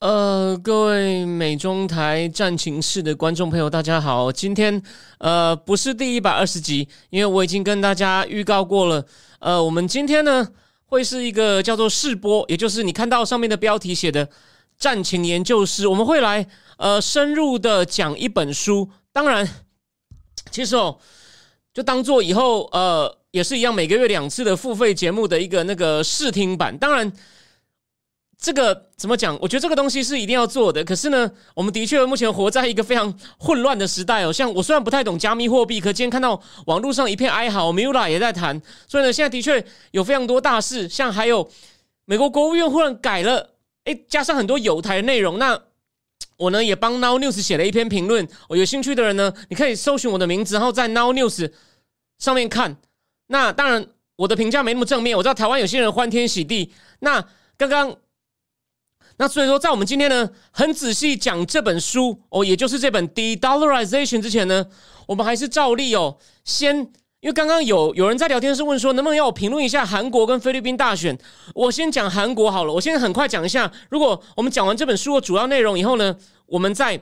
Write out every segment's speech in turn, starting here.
呃，各位美中台战情室的观众朋友，大家好！今天呃不是第一百二十集，因为我已经跟大家预告过了。呃，我们今天呢会是一个叫做试播，也就是你看到上面的标题写的战情研究室，我们会来呃深入的讲一本书。当然，其实哦，就当做以后呃也是一样，每个月两次的付费节目的一个那个试听版。当然。这个怎么讲？我觉得这个东西是一定要做的。可是呢，我们的确目前活在一个非常混乱的时代哦。像我虽然不太懂加密货币，可今天看到网络上一片哀嚎，Mula 也在谈。所以呢，现在的确有非常多大事，像还有美国国务院忽然改了，诶，加上很多有台的内容。那我呢也帮 Now News 写了一篇评论。我有兴趣的人呢，你可以搜寻我的名字，然后在 Now News 上面看。那当然，我的评价没那么正面。我知道台湾有些人欢天喜地。那刚刚。那所以说，在我们今天呢，很仔细讲这本书哦，也就是这本《De-dollarization》之前呢，我们还是照例哦，先因为刚刚有有人在聊天室问说，能不能要我评论一下韩国跟菲律宾大选？我先讲韩国好了，我先很快讲一下。如果我们讲完这本书的主要内容以后呢，我们再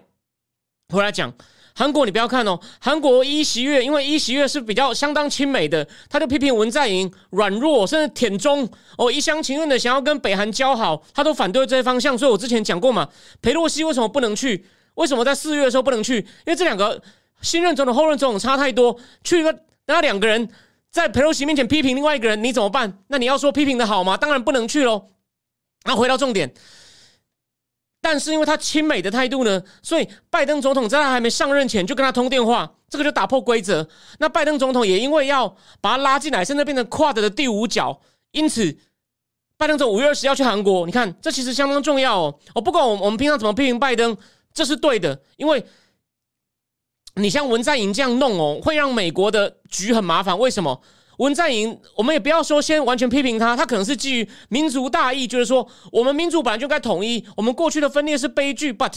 回来讲。韩国，你不要看哦。韩国一席月，因为一席月是比较相当亲美的，他就批评文在寅软弱，甚至舔中哦，一厢情愿的想要跟北韩交好，他都反对这些方向。所以我之前讲过嘛，裴洛西为什么不能去？为什么在四月的时候不能去？因为这两个新任总统、后任总统差太多，去个那两个人在裴洛西面前批评另外一个人，你怎么办？那你要说批评的好吗？当然不能去喽。那回到重点。但是因为他亲美的态度呢，所以拜登总统在他还没上任前就跟他通电话，这个就打破规则。那拜登总统也因为要把他拉进来，现在变成 Quad 的第五角，因此拜登总五月二十要去韩国。你看，这其实相当重要哦。我不管我我们平常怎么批评拜登，这是对的，因为你像文在寅这样弄哦，会让美国的局很麻烦。为什么？文在寅，我们也不要说先完全批评他，他可能是基于民族大义，就是说我们民族本来就该统一，我们过去的分裂是悲剧。But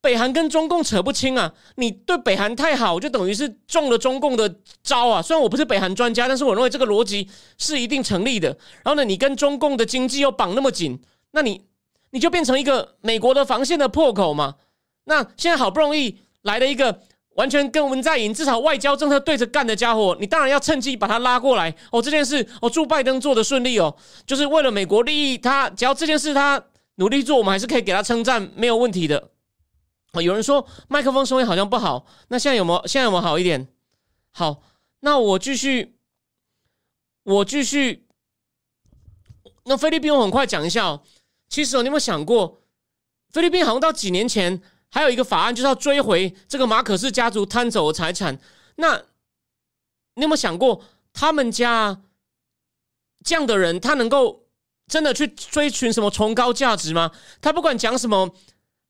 北韩跟中共扯不清啊，你对北韩太好，就等于是中了中共的招啊。虽然我不是北韩专家，但是我认为这个逻辑是一定成立的。然后呢，你跟中共的经济又绑那么紧，那你你就变成一个美国的防线的破口嘛。那现在好不容易来了一个。完全跟文在寅至少外交政策对着干的家伙，你当然要趁机把他拉过来哦。这件事，哦，祝拜登做的顺利哦，就是为了美国利益，他只要这件事他努力做，我们还是可以给他称赞，没有问题的。哦，有人说麦克风声音好像不好，那现在有没有？现在有没有好一点？好，那我继续，我继续。那菲律宾我很快讲一下哦。其实哦，你有没有想过，菲律宾好像到几年前。还有一个法案就是要追回这个马可斯家族贪走的财产。那你有没有想过，他们家这样的人，他能够真的去追寻什么崇高价值吗？他不管讲什么，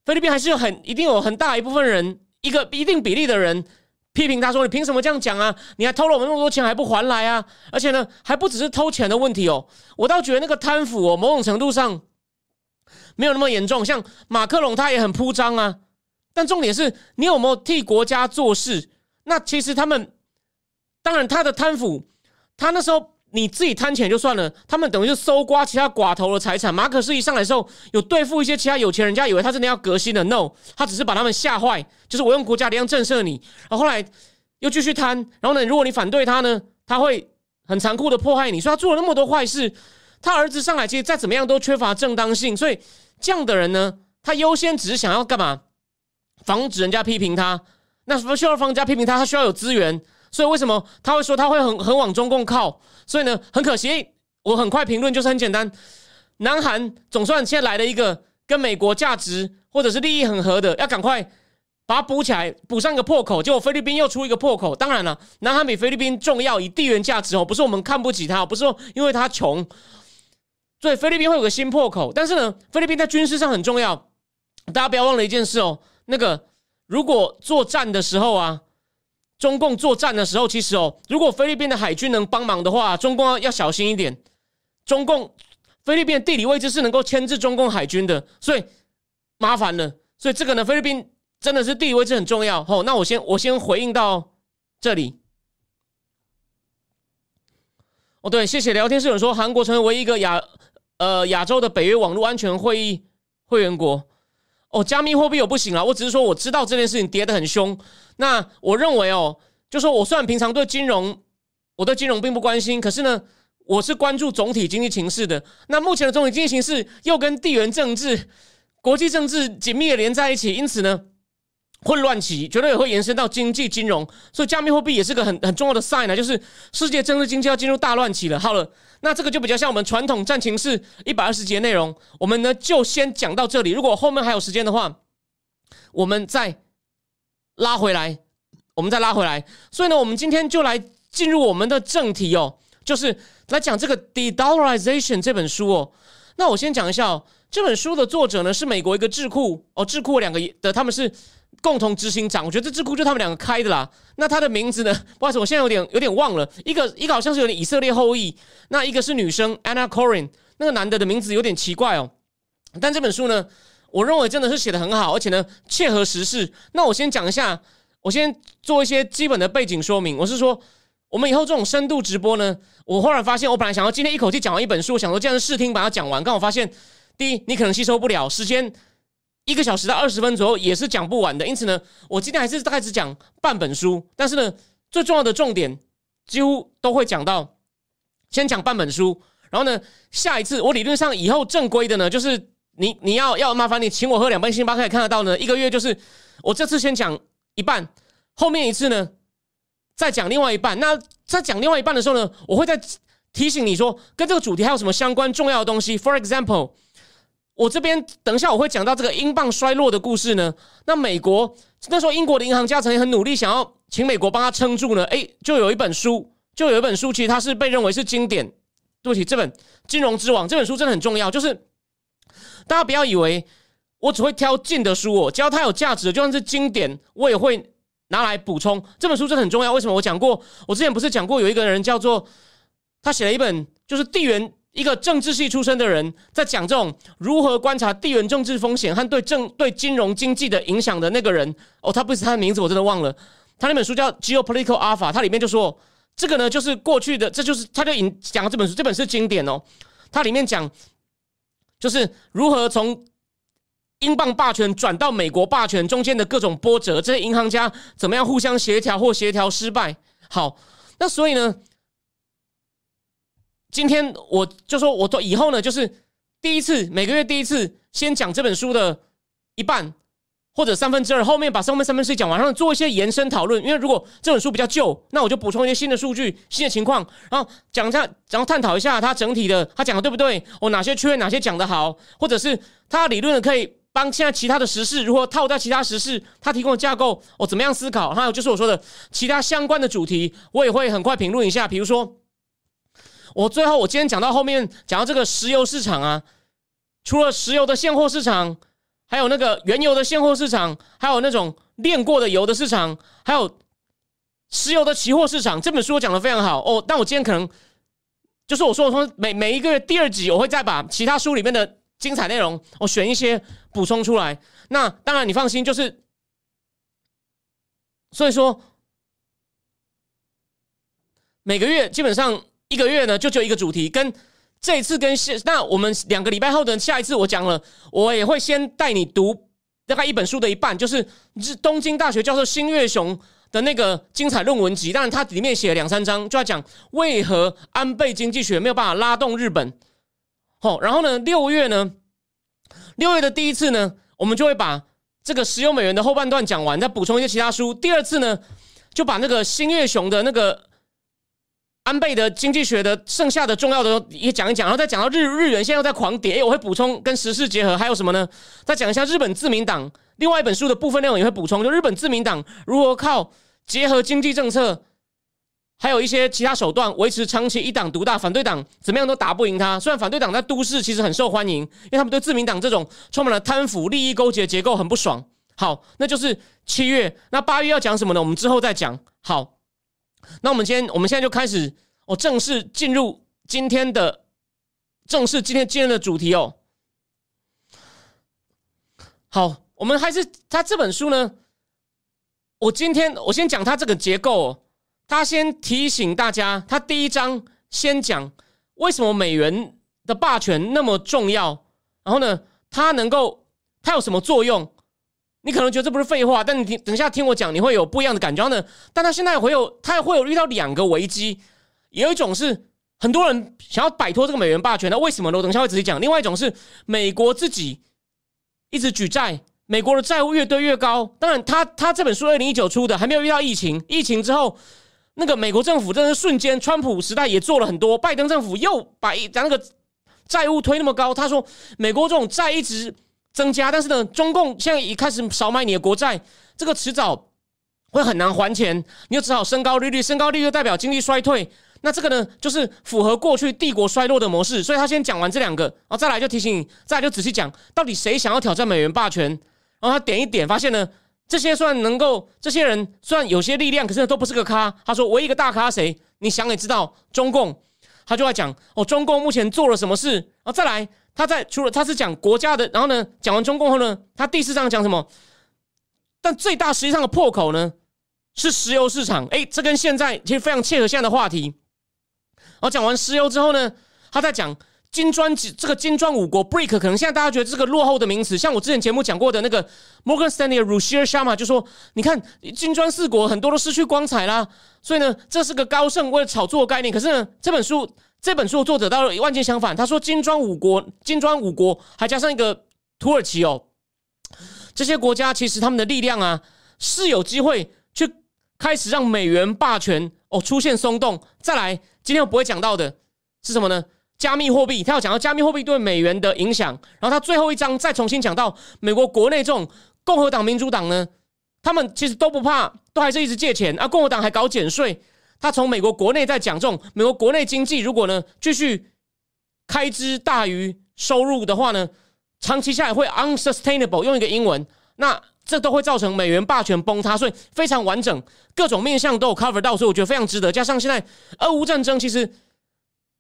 菲律宾还是有很一定有很大一部分人，一个一定比例的人批评他说：“你凭什么这样讲啊？你还偷了我们那么多钱还不还来啊？而且呢，还不只是偷钱的问题哦。我倒觉得那个贪腐哦，某种程度上没有那么严重。像马克龙他也很铺张啊。”但重点是你有没有替国家做事？那其实他们，当然他的贪腐，他那时候你自己贪钱就算了，他们等于是搜刮其他寡头的财产。马可是一上来的时候，有对付一些其他有钱人家，以为他真的要革新的，no，他只是把他们吓坏，就是我用国家力量震慑你。然后后来又继续贪，然后呢，如果你反对他呢，他会很残酷的迫害你。说他做了那么多坏事，他儿子上来其实再怎么样都缺乏正当性，所以这样的人呢，他优先只是想要干嘛？防止人家批评他，那不需要防人家批评他，他需要有资源，所以为什么他会说他会很很往中共靠？所以呢，很可惜，我很快评论就是很简单，南韩总算现在来了一个跟美国价值或者是利益很合的，要赶快把它补起来，补上一个破口。结果菲律宾又出一个破口，当然了，南韩比菲律宾重要，以地缘价值哦，不是我们看不起他，不是说因为他穷，所以菲律宾会有个新破口。但是呢，菲律宾在军事上很重要，大家不要忘了一件事哦。那个如果作战的时候啊，中共作战的时候，其实哦，如果菲律宾的海军能帮忙的话，中共要小心一点。中共菲律宾的地理位置是能够牵制中共海军的，所以麻烦了。所以这个呢，菲律宾真的是地理位置很重要。哦，那我先我先回应到这里。哦，对，谢谢聊天室有人说韩国成为唯一一个亚呃亚洲的北约网络安全会议会员国。哦，加密货币我不行了，我只是说我知道这件事情跌得很凶。那我认为哦，就说我虽然平常对金融我对金融并不关心，可是呢，我是关注总体经济形势的。那目前的总体经济形势又跟地缘政治、国际政治紧密的连在一起，因此呢。混乱期绝对也会延伸到经济金融，所以加密货币也是个很很重要的 sign 呢，就是世界政治经济要进入大乱期了。好了，那这个就比较像我们传统战情室一百二十节内容，我们呢就先讲到这里。如果后面还有时间的话，我们再拉回来，我们再拉回来。所以呢，我们今天就来进入我们的正题哦，就是来讲这个《De-dollarization》这本书哦。那我先讲一下哦，这本书的作者呢是美国一个智库哦，智库两个的他们是。共同执行长，我觉得这智库就他们两个开的啦。那他的名字呢？不好意思，我现在有点有点忘了。一个一个好像是有点以色列后裔，那一个是女生 Anna Corin，那个男的的名字有点奇怪哦。但这本书呢，我认为真的是写的很好，而且呢切合时事。那我先讲一下，我先做一些基本的背景说明。我是说，我们以后这种深度直播呢，我忽然发现，我本来想要今天一口气讲完一本书，想说这样试听把它讲完，刚好发现，第一你可能吸收不了，时间。一个小时到二十分左右也是讲不完的，因此呢，我今天还是大概只讲半本书。但是呢，最重要的重点几乎都会讲到，先讲半本书。然后呢，下一次我理论上以后正规的呢，就是你你要要麻烦你请我喝两杯星巴克，看得到呢。一个月就是我这次先讲一半，后面一次呢再讲另外一半。那在讲另外一半的时候呢，我会再提醒你说跟这个主题还有什么相关重要的东西。For example。我这边等一下我会讲到这个英镑衰落的故事呢。那美国那时候英国的银行家曾经很努力想要请美国帮他撑住呢。诶，就有一本书，就有一本书，其实它是被认为是经典。对不起，这本《金融之王》这本书真的很重要。就是大家不要以为我只会挑近的书哦，只要它有价值，就算是经典，我也会拿来补充。这本书真的很重要。为什么？我讲过，我之前不是讲过有一个人叫做他写了一本就是地缘。一个政治系出身的人在讲这种如何观察地缘政治风险和对政对金融经济的影响的那个人哦，他不是他的名字，我真的忘了。他那本书叫《Geopolitical Alpha》，他里面就说这个呢，就是过去的，这就是他就引讲这本书，这本是经典哦。他里面讲就是如何从英镑霸权转到美国霸权中间的各种波折，这些银行家怎么样互相协调或协调失败。好，那所以呢？今天我就说，我以后呢，就是第一次每个月第一次先讲这本书的一半或者三分之二，后面把上面三分之一讲完，然后做一些延伸讨论。因为如果这本书比较旧，那我就补充一些新的数据、新的情况，然后讲一下，然后探讨一下它整体的，他讲的对不对？我哪些缺哪些讲的好，或者是他理论可以帮现在其他的时事如何套在其他时事，他提供的架构我怎么样思考？还有就是我说的其他相关的主题，我也会很快评论一下，比如说。我最后，我今天讲到后面，讲到这个石油市场啊，除了石油的现货市场，还有那个原油的现货市场，还有那种炼过的油的市场，还有石油的期货市场。这本书讲的非常好哦。但我今天可能就是我说，我说每每一个月第二集，我会再把其他书里面的精彩内容，我选一些补充出来。那当然，你放心，就是所以说每个月基本上。一个月呢，就只有一个主题，跟这一次跟下那我们两个礼拜后的下一次，我讲了，我也会先带你读大概一本书的一半，就是是东京大学教授新月雄的那个精彩论文集，当然它里面写了两三章，就要讲为何安倍经济学没有办法拉动日本。好，然后呢，六月呢，六月的第一次呢，我们就会把这个石油美元的后半段讲完，再补充一些其他书。第二次呢，就把那个新月雄的那个。安倍的经济学的剩下的重要的也讲一讲，然后再讲到日日元现在又在狂跌，我会补充跟时事结合，还有什么呢？再讲一下日本自民党另外一本书的部分内容也会补充，就日本自民党如何靠结合经济政策，还有一些其他手段维持长期一党独大，反对党怎么样都打不赢他。虽然反对党在都市其实很受欢迎，因为他们对自民党这种充满了贪腐、利益勾结的结构很不爽。好，那就是七月。那八月要讲什么呢？我们之后再讲。好，那我们今天我们现在就开始，哦，正式进入今天的正式今天今天的主题哦。好，我们还是他这本书呢。我今天我先讲他这个结构。他先提醒大家，他第一章先讲为什么美元的霸权那么重要。然后呢，它能够它有什么作用？你可能觉得这不是废话，但你听等一下听我讲，你会有不一样的感觉呢。但他现在会有，他也会有遇到两个危机。有一种是很多人想要摆脱这个美元霸权，那为什么呢？我等一下会仔细讲。另外一种是美国自己一直举债。美国的债务越堆越高，当然，他他这本书二零一九出的，还没有遇到疫情。疫情之后，那个美国政府真的是瞬间，川普时代也做了很多，拜登政府又把一那个债务推那么高。他说，美国这种债一直增加，但是呢，中共现在一开始少买你的国债，这个迟早会很难还钱，你就只好升高利率，升高利率代表经济衰退。那这个呢，就是符合过去帝国衰落的模式。所以他先讲完这两个，然后再来就提醒你，再来就仔细讲，到底谁想要挑战美元霸权。然后他点一点，发现呢，这些算能够，这些人算有些力量，可是都不是个咖。他说，唯一一个大咖谁？你想也知道，中共。他就在讲哦，中共目前做了什么事？然后再来，他在除了他是讲国家的，然后呢，讲完中共后呢，他第四章讲什么？但最大实际上的破口呢，是石油市场。哎，这跟现在其实非常切合现在的话题。然后讲完石油之后呢，他在讲。金砖这个金砖五国 BRIC 可能现在大家觉得这个落后的名词，像我之前节目讲过的那个 Morgan Stanley Ruchir Sharma 就说，你看金砖四国很多都失去光彩啦，所以呢，这是个高盛为了炒作的概念。可是呢，这本书这本书的作者倒完全相反，他说金砖五国，金砖五国还加上一个土耳其哦，这些国家其实他们的力量啊是有机会去开始让美元霸权哦出现松动。再来，今天我不会讲到的是什么呢？加密货币，他要讲到加密货币对美元的影响，然后他最后一章再重新讲到美国国内这种共和党、民主党呢，他们其实都不怕，都还是一直借钱啊。共和党还搞减税，他从美国国内在讲这种美国国内经济如果呢继续开支大于收入的话呢，长期下来会 unsustainable，用一个英文，那这都会造成美元霸权崩塌，所以非常完整，各种面向都有 cover 到，所以我觉得非常值得。加上现在俄乌战争，其实。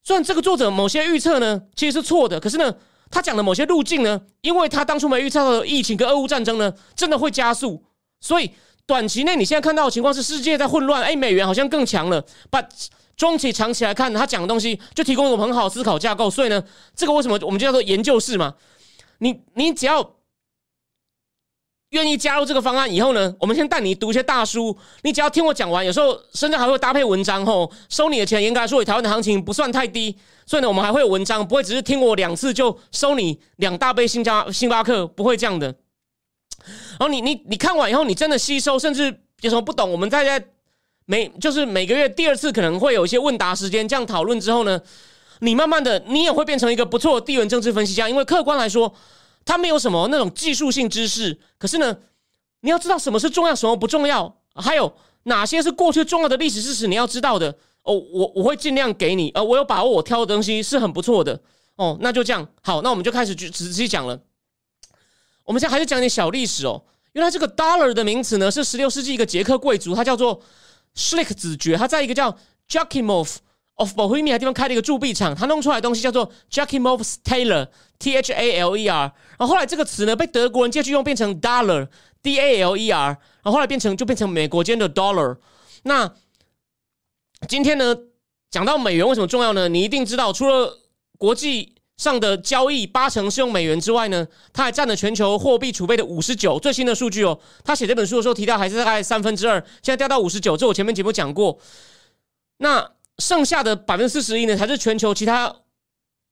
虽然这个作者某些预测呢其实是错的，可是呢，他讲的某些路径呢，因为他当初没预测到疫情跟俄乌战争呢，真的会加速。所以短期内你现在看到的情况是世界在混乱，哎，美元好像更强了。把中期、长期来看，他讲的东西就提供一个很好思考架构。所以呢，这个为什么我们就叫做研究室嘛？你你只要。愿意加入这个方案以后呢，我们先带你读一些大书。你只要听我讲完，有时候甚至还会搭配文章吼，收你的钱。严格来说，台湾的行情不算太低，所以呢，我们还会有文章，不会只是听我两次就收你两大杯星加星巴克，不会这样的。然后你你你看完以后，你真的吸收，甚至有什么不懂，我们再在每就是每个月第二次可能会有一些问答时间，这样讨论之后呢，你慢慢的你也会变成一个不错的地缘政治分析家，因为客观来说。它没有什么那种技术性知识，可是呢，你要知道什么是重要，什么不重要，还有哪些是过去重要的历史事实，你要知道的哦。我我会尽量给你，呃，我有把握，我挑的东西是很不错的哦。那就这样，好，那我们就开始去仔细讲了。我们现在还是讲点小历史哦。原来这个 dollar 的名词呢，是十六世纪一个捷克贵族，他叫做 Schlick 子爵，他在一个叫 Jakimov。Of Bohemia 地方开了一个铸币厂，他弄出来的东西叫做 Jackie m o v e s Taylor T H A L E R。然后后来这个词呢被德国人借去用，变成 dollar，D A L E R。然后后来变成就变成美国间的 dollar。那今天呢讲到美元为什么重要呢？你一定知道，除了国际上的交易八成是用美元之外呢，它还占了全球货币储备的五十九。最新的数据哦，他写这本书的时候提到还是大概三分之二，现在掉到五十九。这我前面节目讲过。那剩下的百分之四十一呢，才是全球其他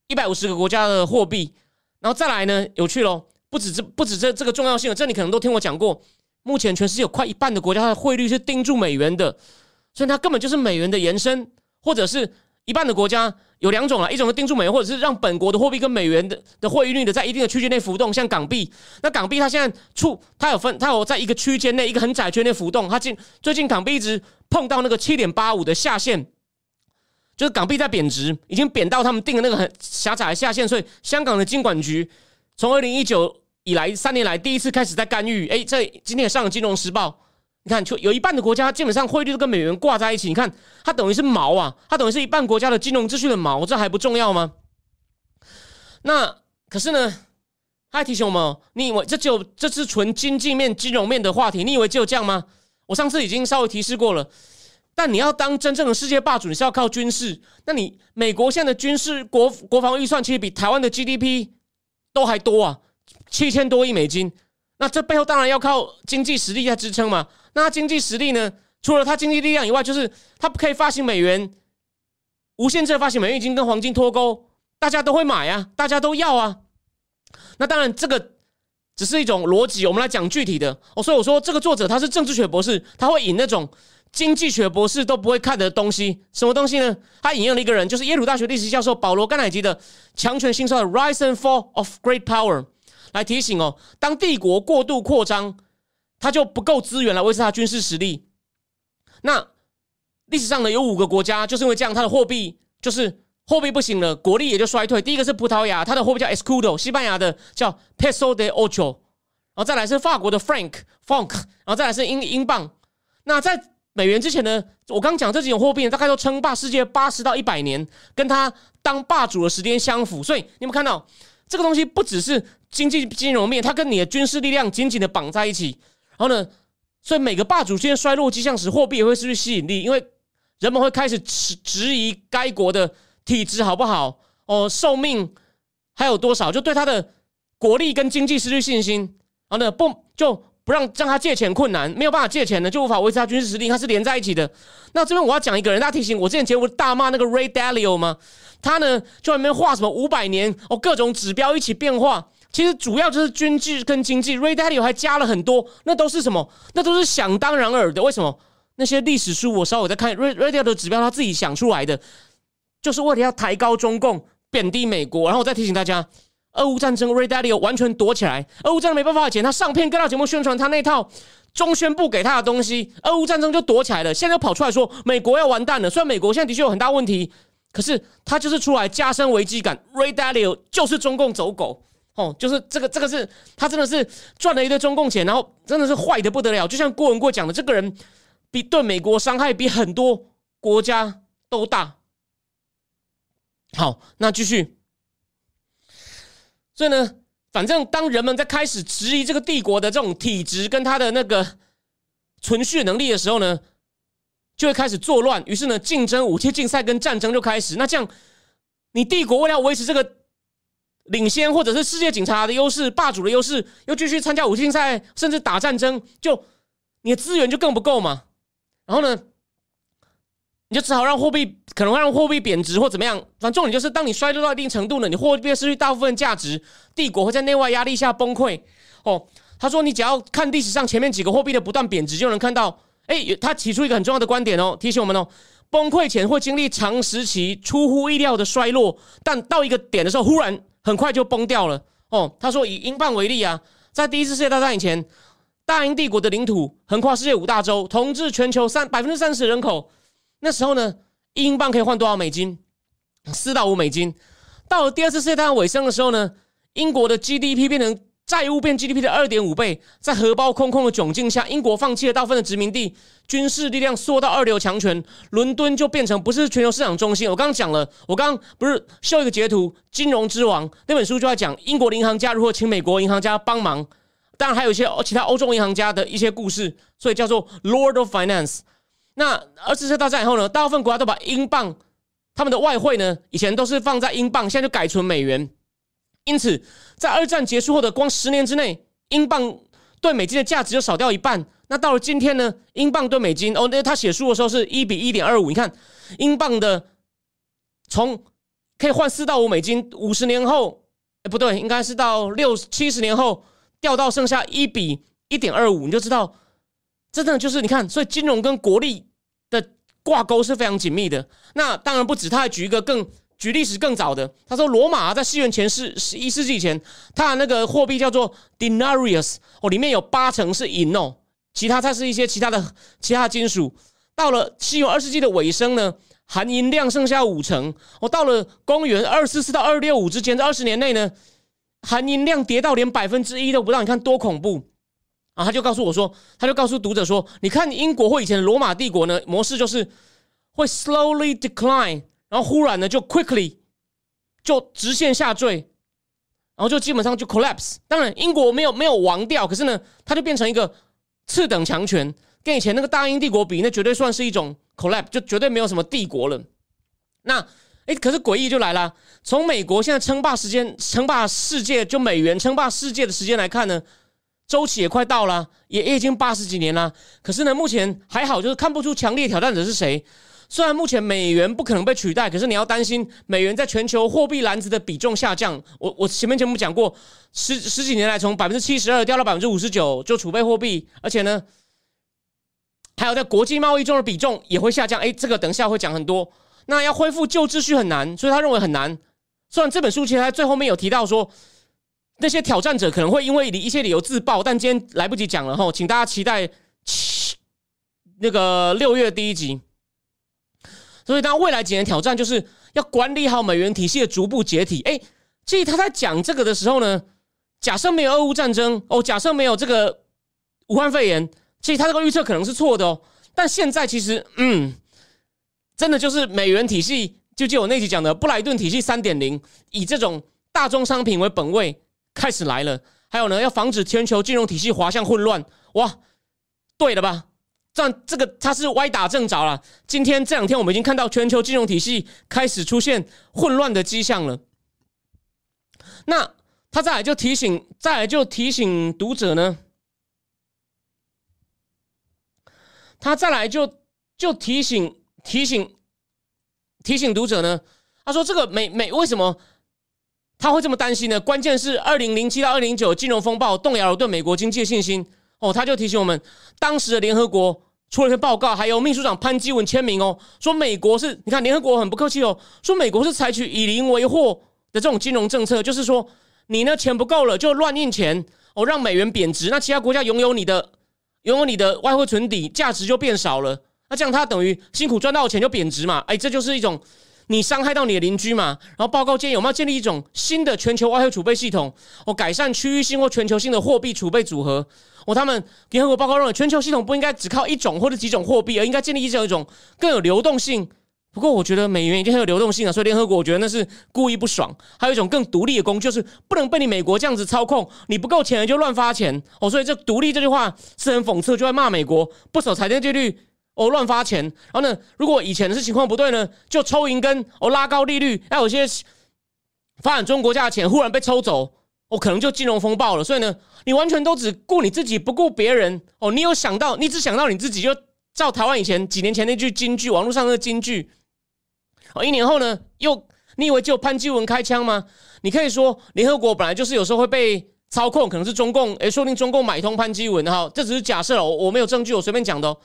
一百五十个国家的货币。然后再来呢，有趣喽，不止这不止这这个重要性，这你可能都听我讲过。目前全世界有快一半的国家，它的汇率是盯住美元的，所以它根本就是美元的延伸，或者是一半的国家有两种啊，一种是盯住美元，或者是让本国的货币跟美元的的汇率的在一定的区间内浮动，像港币。那港币它现在处它有分，它有在一个区间内，一个很窄圈内浮动。它近最近港币一直碰到那个七点八五的下限。就是港币在贬值，已经贬到他们定的那个很狭窄的下限，所以香港的金管局从二零一九以来三年来第一次开始在干预。哎，这今天也上了《金融时报》，你看，就有一半的国家基本上汇率都跟美元挂在一起。你看，它等于是毛啊，它等于是一半国家的金融秩序的毛，这还不重要吗？那可是呢，他还提醒我们：你以为这就这是纯经济面、金融面的话题？你以为只有这样吗？我上次已经稍微提示过了。但你要当真正的世界霸主，是要靠军事。那你美国现在的军事国国防预算其实比台湾的 GDP 都还多啊，七千多亿美金。那这背后当然要靠经济实力在支撑嘛。那经济实力呢？除了他经济力量以外，就是他不可以发行美元，无限制发行美元已经跟黄金脱钩，大家都会买啊，大家都要啊。那当然这个只是一种逻辑，我们来讲具体的哦。所以我说这个作者他是政治学博士，他会引那种。经济学博士都不会看的东西，什么东西呢？他引用了一个人，就是耶鲁大学历史教授保罗·甘乃吉的《强权兴衰的 Rise and Fall of Great Power》，来提醒哦，当帝国过度扩张，他就不够资源来维持他军事实力。那历史上呢，有五个国家就是因为这样，它的货币就是货币不行了，国力也就衰退。第一个是葡萄牙，它的货币叫 Escudo；西班牙的叫 Peso de Ocho；然后再来是法国的 Frank，Frank；然后再来是英英镑。那在美元之前呢，我刚讲这几种货币大概都称霸世界八十到一百年，跟它当霸主的时间相符。所以你有没有看到这个东西不只是经济金融面，它跟你的军事力量紧紧的绑在一起。然后呢，所以每个霸主出现衰落迹象时，货币也会失去吸引力，因为人们会开始质质疑该国的体质好不好哦，寿命还有多少，就对他的国力跟经济失去信心。然后呢，不就。不让让他借钱困难，没有办法借钱呢，就无法维持他军事实力，他是连在一起的。那这边我要讲一个人，大家提醒我之前节目大骂那个 Ray Dalio 吗？他呢就在那边画什么五百年哦，各种指标一起变化，其实主要就是军制跟经济。Ray Dalio 还加了很多，那都是什么？那都是想当然尔的。为什么？那些历史书我稍微在看 Ray Ray Dalio 的指标，他自己想出来的，就是为了要抬高中共，贬低美国。然后我再提醒大家。俄乌战争，Ray Dalio 完全躲起来。俄乌战争没办法剪，他上片各大节目宣传他那套中宣部给他的东西。俄乌战争就躲起来了，现在又跑出来说美国要完蛋了。虽然美国现在的确有很大问题，可是他就是出来加深危机感。Ray Dalio 就是中共走狗哦，就是这个这个是他真的是赚了一堆中共钱，然后真的是坏的不得了。就像郭文贵讲的，这个人比对美国伤害比很多国家都大。好，那继续。所以呢，反正当人们在开始质疑这个帝国的这种体质跟他的那个存续能力的时候呢，就会开始作乱。于是呢，竞争、武器竞赛跟战争就开始。那这样，你帝国为了维持这个领先或者是世界警察的优势、霸主的优势，又继续参加武器竞赛，甚至打战争，就你的资源就更不够嘛。然后呢？你就只好让货币可能让货币贬值或怎么样，反正重点就是，当你衰落到一定程度呢，你货币失去大部分价值，帝国会在内外压力下崩溃。哦，他说，你只要看历史上前面几个货币的不断贬值，就能看到，哎，他提出一个很重要的观点哦，提醒我们哦，崩溃前会经历长时期出乎意料的衰落，但到一个点的时候，忽然很快就崩掉了。哦，他说以英镑为例啊，在第一次世界大战以前，大英帝国的领土横跨世界五大洲，统治全球三百分之三十人口。那时候呢，英镑可以换多少美金？四到五美金。到了第二次世界大战尾声的时候呢，英国的 GDP 变成债务变 GDP 的二点五倍。在荷包空空的窘境下，英国放弃了大部分的殖民地，军事力量缩到二流强权，伦敦就变成不是全球市场中心。我刚刚讲了，我刚刚不是秀一个截图，《金融之王》那本书就在讲英国的银行家如何请美国银行家帮忙，当然还有一些其他欧洲银行家的一些故事，所以叫做 Lord of Finance。那二次世界大战以后呢，大部分国家都把英镑，他们的外汇呢，以前都是放在英镑，现在就改存美元。因此，在二战结束后的光十年之内，英镑对美金的价值就少掉一半。那到了今天呢，英镑对美金，哦，那他写书的时候是一比一点二五。你看，英镑的从可以换四到五美金，五十年后，哎，不对，应该是到六七十年后掉到剩下一比一点二五，你就知道。真的就是你看，所以金融跟国力的挂钩是非常紧密的。那当然不止，他还举一个更举历史更早的。他说，罗马在西元前世十一世纪以前，它的那个货币叫做 denarius，哦，里面有八成是银哦，其他它是一些其他的其他金属。到了西元二世纪的尾声呢，含银量剩下五成。哦，到了公元二四四到二六五之间这二十年内呢，含银量跌到连百分之一都不到，你看多恐怖啊！他就告诉我说，他就告诉读者说，你看英国或以前罗马帝国呢，模式就是会 slowly decline，然后忽然呢就 quickly 就直线下坠。然后就基本上就 collapse。当然，英国没有没有亡掉，可是呢，它就变成一个次等强权，跟以前那个大英帝国比，那绝对算是一种 collapse，就绝对没有什么帝国了。那哎，可是诡异就来了，从美国现在称霸时间、称霸世界，就美元称霸世界的时间来看呢，周期也快到了，也已经八十几年了。可是呢，目前还好，就是看不出强烈挑战者是谁。虽然目前美元不可能被取代，可是你要担心美元在全球货币篮子的比重下降。我我前面节目讲过，十十几年来从百分之七十二掉到百分之五十九，就储备货币，而且呢，还有在国际贸易中的比重也会下降。哎，这个等下会讲很多。那要恢复旧秩序很难，所以他认为很难。虽然这本书其实他最后面有提到说，那些挑战者可能会因为一些理由自爆，但今天来不及讲了哈，请大家期待七那个六月第一集。所以，当未来几年挑战就是要管理好美元体系的逐步解体。哎，其实他在讲这个的时候呢，假设没有俄乌战争哦，假设没有这个武汉肺炎，其实他这个预测可能是错的哦。但现在其实，嗯，真的就是美元体系，就就我那集讲的布莱顿体系三点零，以这种大宗商品为本位开始来了。还有呢，要防止全球金融体系滑向混乱。哇，对了吧？这样，这个他是歪打正着了。今天这两天，我们已经看到全球金融体系开始出现混乱的迹象了。那他再来就提醒，再来就提醒读者呢。他再来就就提醒提醒提醒读者呢。他说：“这个美美为什么他会这么担心呢？关键是二零零七到二零零九金融风暴动摇了对美国经济的信心。”哦，他就提醒我们，当时的联合国出了一份报告，还有秘书长潘基文签名哦，说美国是，你看联合国很不客气哦，说美国是采取以邻为壑的这种金融政策，就是说你呢钱不够了就乱印钱哦，让美元贬值，那其他国家拥有你的拥有你的外汇存底，价值就变少了，那这样他等于辛苦赚到的钱就贬值嘛，哎，这就是一种。你伤害到你的邻居嘛？然后报告建议有没有建立一种新的全球外汇储备系统？哦，改善区域性或全球性的货币储备组合。哦，他们联合国报告认为，全球系统不应该只靠一种或者几种货币，而应该建立一种一种更有流动性。不过，我觉得美元已经很有流动性了，所以联合国我觉得那是故意不爽。还有一种更独立的工具，就是不能被你美国这样子操控。你不够钱就乱发钱。哦，所以这独立这句话是很讽刺，就在骂美国不守财政纪律。哦，乱发钱，然后呢？如果以前是情况不对呢，就抽银根，哦，拉高利率，还有些发展中国家的钱忽然被抽走，哦，可能就金融风暴了。所以呢，你完全都只顾你自己，不顾别人。哦，你有想到，你只想到你自己，就照台湾以前几年前那句金句，网络上的金句。哦，一年后呢，又你以为就潘基文开枪吗？你可以说，联合国本来就是有时候会被操控，可能是中共，诶，说不定中共买通潘基文，哈，这只是假设哦，我我没有证据，我随便讲的哦。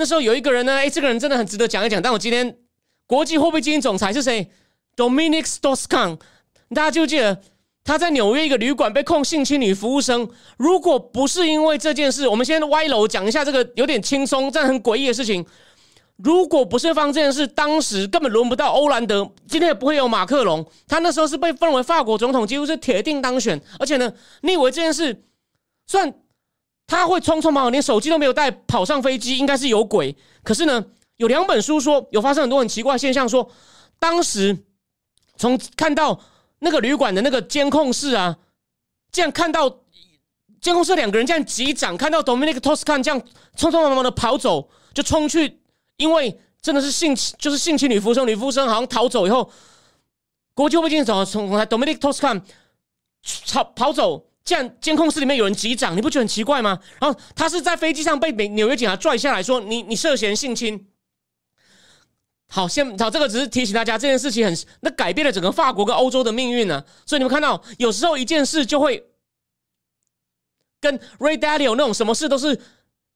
那时候有一个人呢，哎，这个人真的很值得讲一讲。但我今天国际货币基金总裁是谁？Dominic Strauss-Kahn，大家就记得他在纽约一个旅馆被控性侵女服务生。如果不是因为这件事，我们先歪楼讲一下这个有点轻松但很诡异的事情。如果不是发生这件事，当时根本轮不到欧兰德，今天也不会有马克龙。他那时候是被封为法国总统，几乎是铁定当选。而且呢，你以为这件事算？他会匆匆忙忙，连手机都没有带，跑上飞机，应该是有鬼。可是呢，有两本书说有发生很多很奇怪现象，说当时从看到那个旅馆的那个监控室啊，这样看到监控室两个人这样击掌，看到 Dominic Toscan 这样匆匆忙忙的跑走，就冲去，因为真的是性就是性侵女服务生，女服务生好像逃走以后，国际会计总从来 Dominic Toscan 跑跑走。这样监控室里面有人击掌，你不觉得很奇怪吗？然后他是在飞机上被美纽约警察拽下来说：“你你涉嫌性侵。”好，先好，这个只是提醒大家，这件事情很那改变了整个法国跟欧洲的命运呢。所以你们看到，有时候一件事就会跟 Ray Dalio 那种什么事都是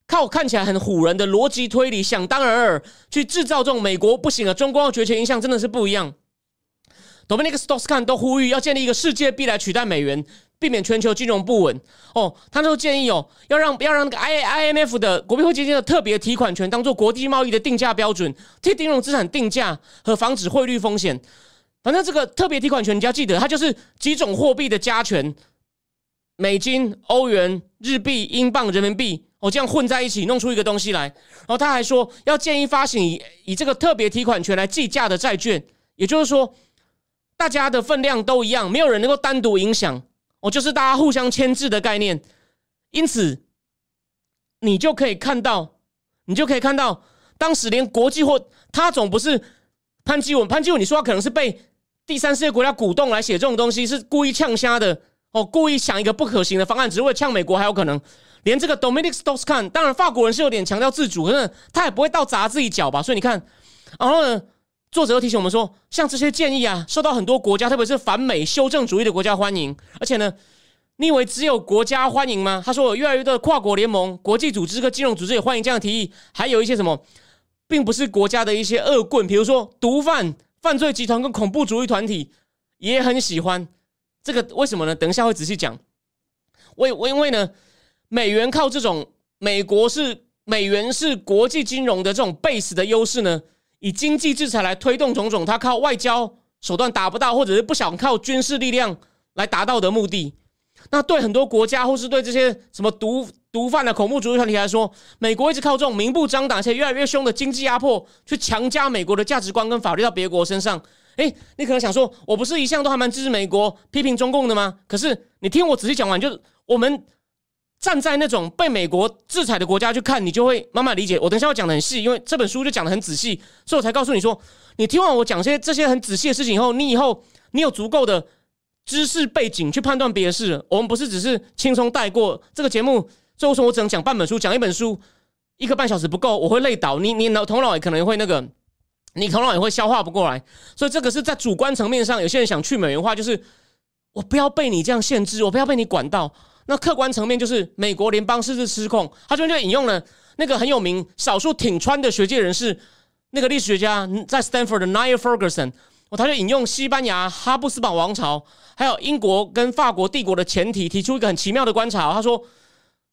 靠看起来很唬人的逻辑推理，想当然尔去制造这种美国不行了，中国要崛起，印象真的是不一样。Dominic Strauss-Kahn 都呼吁要建立一个世界币来取代美元。避免全球金融不稳哦，他就建议哦，要让要让那个 I I M F 的国币基金的特别提款权当做国际贸易的定价标准，替金融资产定价和防止汇率风险。反正这个特别提款权，你要记得，它就是几种货币的加权，美金、欧元、日币、英镑、人民币，哦，这样混在一起弄出一个东西来。然后他还说，要建议发行以以这个特别提款权来计价的债券，也就是说，大家的分量都一样，没有人能够单独影响，哦，就是大家互相牵制的概念。因此，你就可以看到，你就可以看到，当时连国际货，他总不是潘基文，潘基文，你说他可能是被。第三世界国家鼓动来写这种东西，是故意呛瞎的哦，故意想一个不可行的方案，只是为了呛美国，还有可能连这个 Dominic Stossen，当然法国人是有点强调自主，可是他也不会到砸自己脚吧？所以你看，然后呢，作者又提醒我们说，像这些建议啊，受到很多国家，特别是反美修正主义的国家欢迎，而且呢，你以为只有国家欢迎吗？他说，有越来越多的跨国联盟、国际组织和金融组织也欢迎这样的提议，还有一些什么，并不是国家的一些恶棍，比如说毒贩。犯罪集团跟恐怖主义团体也很喜欢这个，为什么呢？等一下会仔细讲。为为因为呢，美元靠这种美国是美元是国际金融的这种 base 的优势呢，以经济制裁来推动种种，他靠外交手段达不到，或者是不想靠军事力量来达到的目的。那对很多国家或是对这些什么毒毒贩的恐怖主义团体来说，美国一直靠这种明目张胆且越来越凶的经济压迫，去强加美国的价值观跟法律到别国身上。诶，你可能想说，我不是一向都还蛮支持美国、批评中共的吗？可是你听我仔细讲完，就是我们站在那种被美国制裁的国家去看，你就会慢慢理解。我等一下会讲的很细，因为这本书就讲的很仔细，所以我才告诉你说，你听完我讲些这些很仔细的事情以后，你以后你有足够的。知识背景去判断别的事，我们不是只是轻松带过这个节目。最后说，我只能讲半本书，讲一本书，一个半小时不够，我会累倒。你你脑头脑也可能会那个，你头脑也会消化不过来。所以这个是在主观层面上，有些人想去美元化，就是我不要被你这样限制，我不要被你管到。那客观层面就是美国联邦是不是失控？他这边就引用了那个很有名、少数挺川的学界人士，那个历史学家在 Stanford 的 Niall Ferguson。他就引用西班牙哈布斯堡王朝，还有英国跟法国帝国的前提，提出一个很奇妙的观察。他说，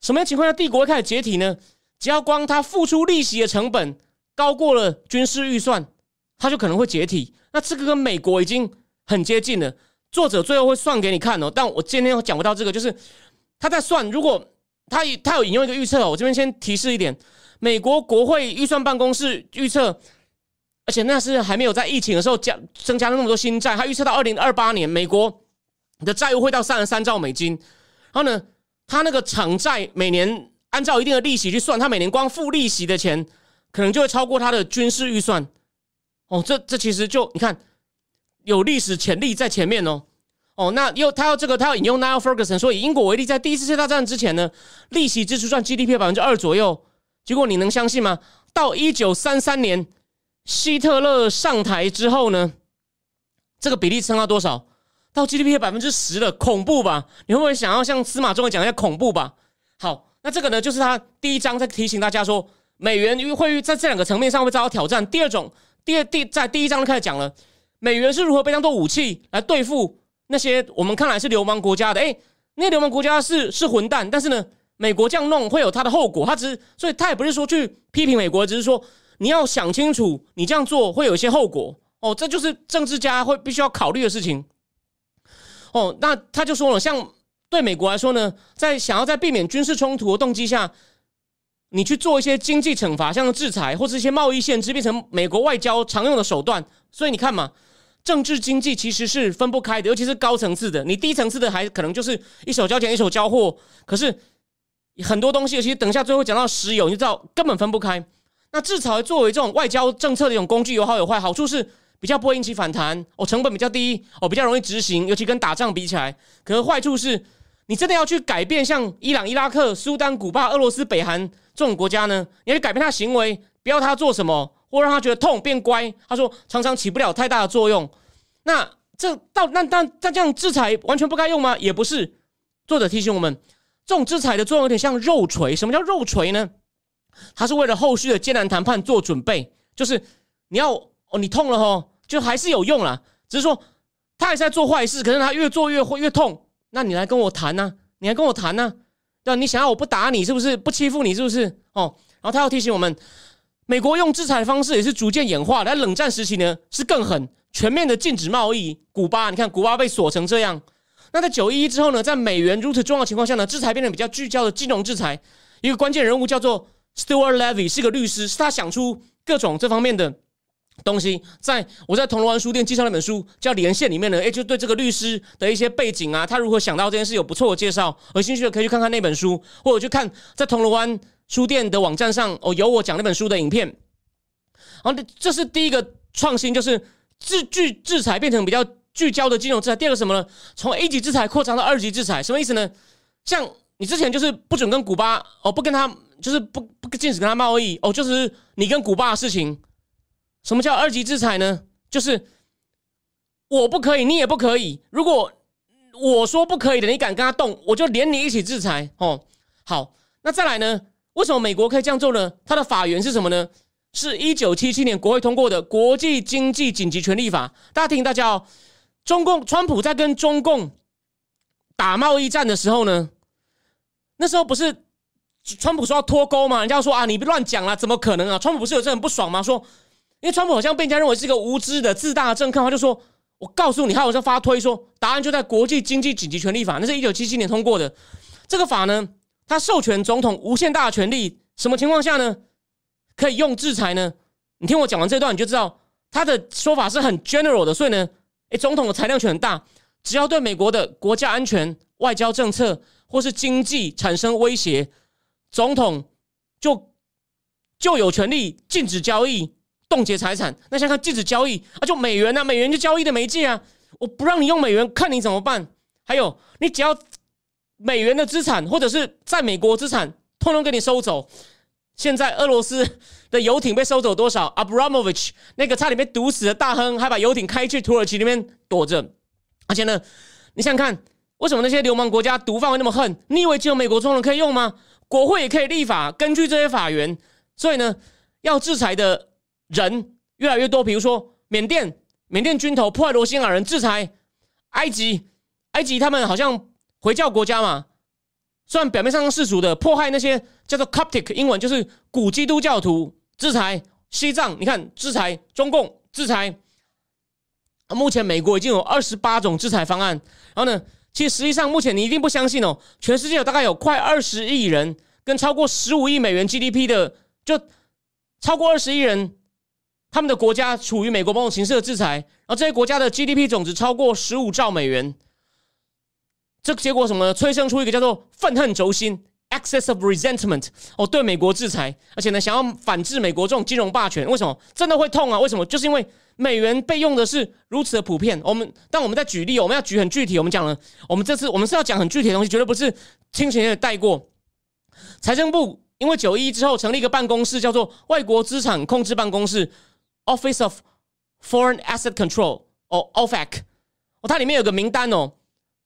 什么样情况下帝国会开始解体呢？只要光他付出利息的成本高过了军事预算，他就可能会解体。那这个跟美国已经很接近了。作者最后会算给你看哦，但我今天讲不到这个，就是他在算，如果他他有引用一个预测，我这边先提示一点，美国国会预算办公室预测。而且那是还没有在疫情的时候加增加了那么多新债，他预测到二零二八年美国的债务会到三十三兆美金。然后呢，他那个厂债每年按照一定的利息去算，他每年光付利息的钱可能就会超过他的军事预算。哦，这这其实就你看有历史潜力在前面哦。哦，那又他要这个他要引用 Niall Ferguson 说，以英国为例，在第一次世界大战之前呢，利息支出占 GDP 百分之二左右。结果你能相信吗？到一九三三年。希特勒上台之后呢，这个比例升到多少？到 GDP 的百分之十了，恐怖吧？你会不会想要像司马中讲一下恐怖吧？好，那这个呢，就是他第一章在提醒大家说，美元会在这两个层面上会遭到挑战。第二种，第二第在第一章就开始讲了，美元是如何被当做武器来对付那些我们看来是流氓国家的。诶，那些流氓国家是是混蛋，但是呢，美国这样弄会有它的后果。他只是，所以他也不是说去批评美国，只是说。你要想清楚，你这样做会有一些后果哦，这就是政治家会必须要考虑的事情。哦，那他就说了，像对美国来说呢，在想要在避免军事冲突的动机下，你去做一些经济惩罚，像制裁或者一些贸易限制，变成美国外交常用的手段。所以你看嘛，政治经济其实是分不开的，尤其是高层次的，你低层次的还可能就是一手交钱一手交货。可是很多东西，其实等一下最后讲到石油，你就知道根本分不开。那制裁作为这种外交政策的一种工具，有好有坏。好处是比较不会引起反弹，哦，成本比较低，哦，比较容易执行，尤其跟打仗比起来。可是坏处是，你真的要去改变像伊朗、伊拉克、苏丹、古巴、俄罗斯、北韩这种国家呢？你要去改变他行为，不要他做什么，或让他觉得痛变乖。他说常常起不了太大的作用。那这到那但但这样制裁完全不该用吗？也不是。作者提醒我们，这种制裁的作用有点像肉锤。什么叫肉锤呢？他是为了后续的艰难谈判做准备，就是你要哦，你痛了哈，就还是有用啦。只是说他还是在做坏事，可是他越做越会越痛。那你来跟我谈呢？你来跟我谈呢？对你想要我不打你是不是？不欺负你是不是？哦，然后他要提醒我们，美国用制裁的方式也是逐渐演化。在冷战时期呢是更狠，全面的禁止贸易。古巴，你看古巴被锁成这样。那在九一一之后呢，在美元如此重要情况下呢，制裁变得比较聚焦的金融制裁。一个关键人物叫做 Stuart Levy，是个律师，是他想出各种这方面的。东西，在我在铜锣湾书店介绍那本书叫《连线》里面呢，哎，就对这个律师的一些背景啊，他如何想到这件事有不错的介绍。有兴趣的可以去看看那本书，或者去看在铜锣湾书店的网站上哦，有我讲那本书的影片。然后，这是第一个创新，就是制聚制裁变成比较聚焦的金融制裁。第二个什么呢？从 A 级制裁扩张到二级制裁，什么意思呢？像你之前就是不准跟古巴哦，不跟他就是不不禁止跟他贸易哦，就是你跟古巴的事情。什么叫二级制裁呢？就是我不可以，你也不可以。如果我说不可以的，你敢跟他动，我就连你一起制裁。哦，好，那再来呢？为什么美国可以这样做呢？它的法源是什么呢？是一九七七年国会通过的《国际经济紧急权利法》。大家听，大家哦，中共川普在跟中共打贸易战的时候呢，那时候不是川普说要脱钩吗？人家说啊，你乱讲了，怎么可能啊？川普不是有这很不爽吗？说。因为川普好像被人家认为是一个无知的、自大的政客，他就说：“我告诉你，他好像发推说，答案就在《国际经济紧急权利法》，那是一九七七年通过的。这个法呢，他授权总统无限大的权力，什么情况下呢？可以用制裁呢？你听我讲完这段，你就知道他的说法是很 general 的。所以呢，诶，总统的裁量权很大，只要对美国的国家安全、外交政策或是经济产生威胁，总统就就有权利禁止交易。”冻结财产，那像看禁止交易啊，就美元啊，美元就交易的媒介啊，我不让你用美元，看你怎么办。还有，你只要美元的资产或者是在美国资产，通通给你收走。现在俄罗斯的游艇被收走多少？Abramovich 那个差点被毒死的大亨，还把游艇开去土耳其那边躲着。而且呢，你想想看，为什么那些流氓国家毒贩会那么恨？你以为只有美国总统可以用吗？国会也可以立法，根据这些法源。所以呢，要制裁的。人越来越多，比如说缅甸，缅甸军头破坏罗兴亚人，制裁埃及，埃及他们好像回教国家嘛，虽然表面上世俗的，迫害那些叫做 Coptic，英文就是古基督教徒，制裁西藏，你看制裁中共，制裁。目前美国已经有二十八种制裁方案，然后呢，其实实际上目前你一定不相信哦，全世界有大概有快二十亿人，跟超过十五亿美元 GDP 的，就超过二十亿人。他们的国家处于美国某种形式的制裁，然后这些国家的 GDP 总值超过十五兆美元，这个结果什么？催生出一个叫做愤恨轴心 （excess of Resentment） 哦，对美国制裁，而且呢，想要反制美国这种金融霸权。为什么？真的会痛啊？为什么？就是因为美元被用的是如此的普遍。我们但我们在举例，我们要举很具体。我们讲了，我们这次我们是要讲很具体的东西，绝对不是轻轻的带过。财政部因为九一之后成立一个办公室，叫做外国资产控制办公室。Office of Foreign Asset Control，哦，OFAC，哦，它里面有个名单哦。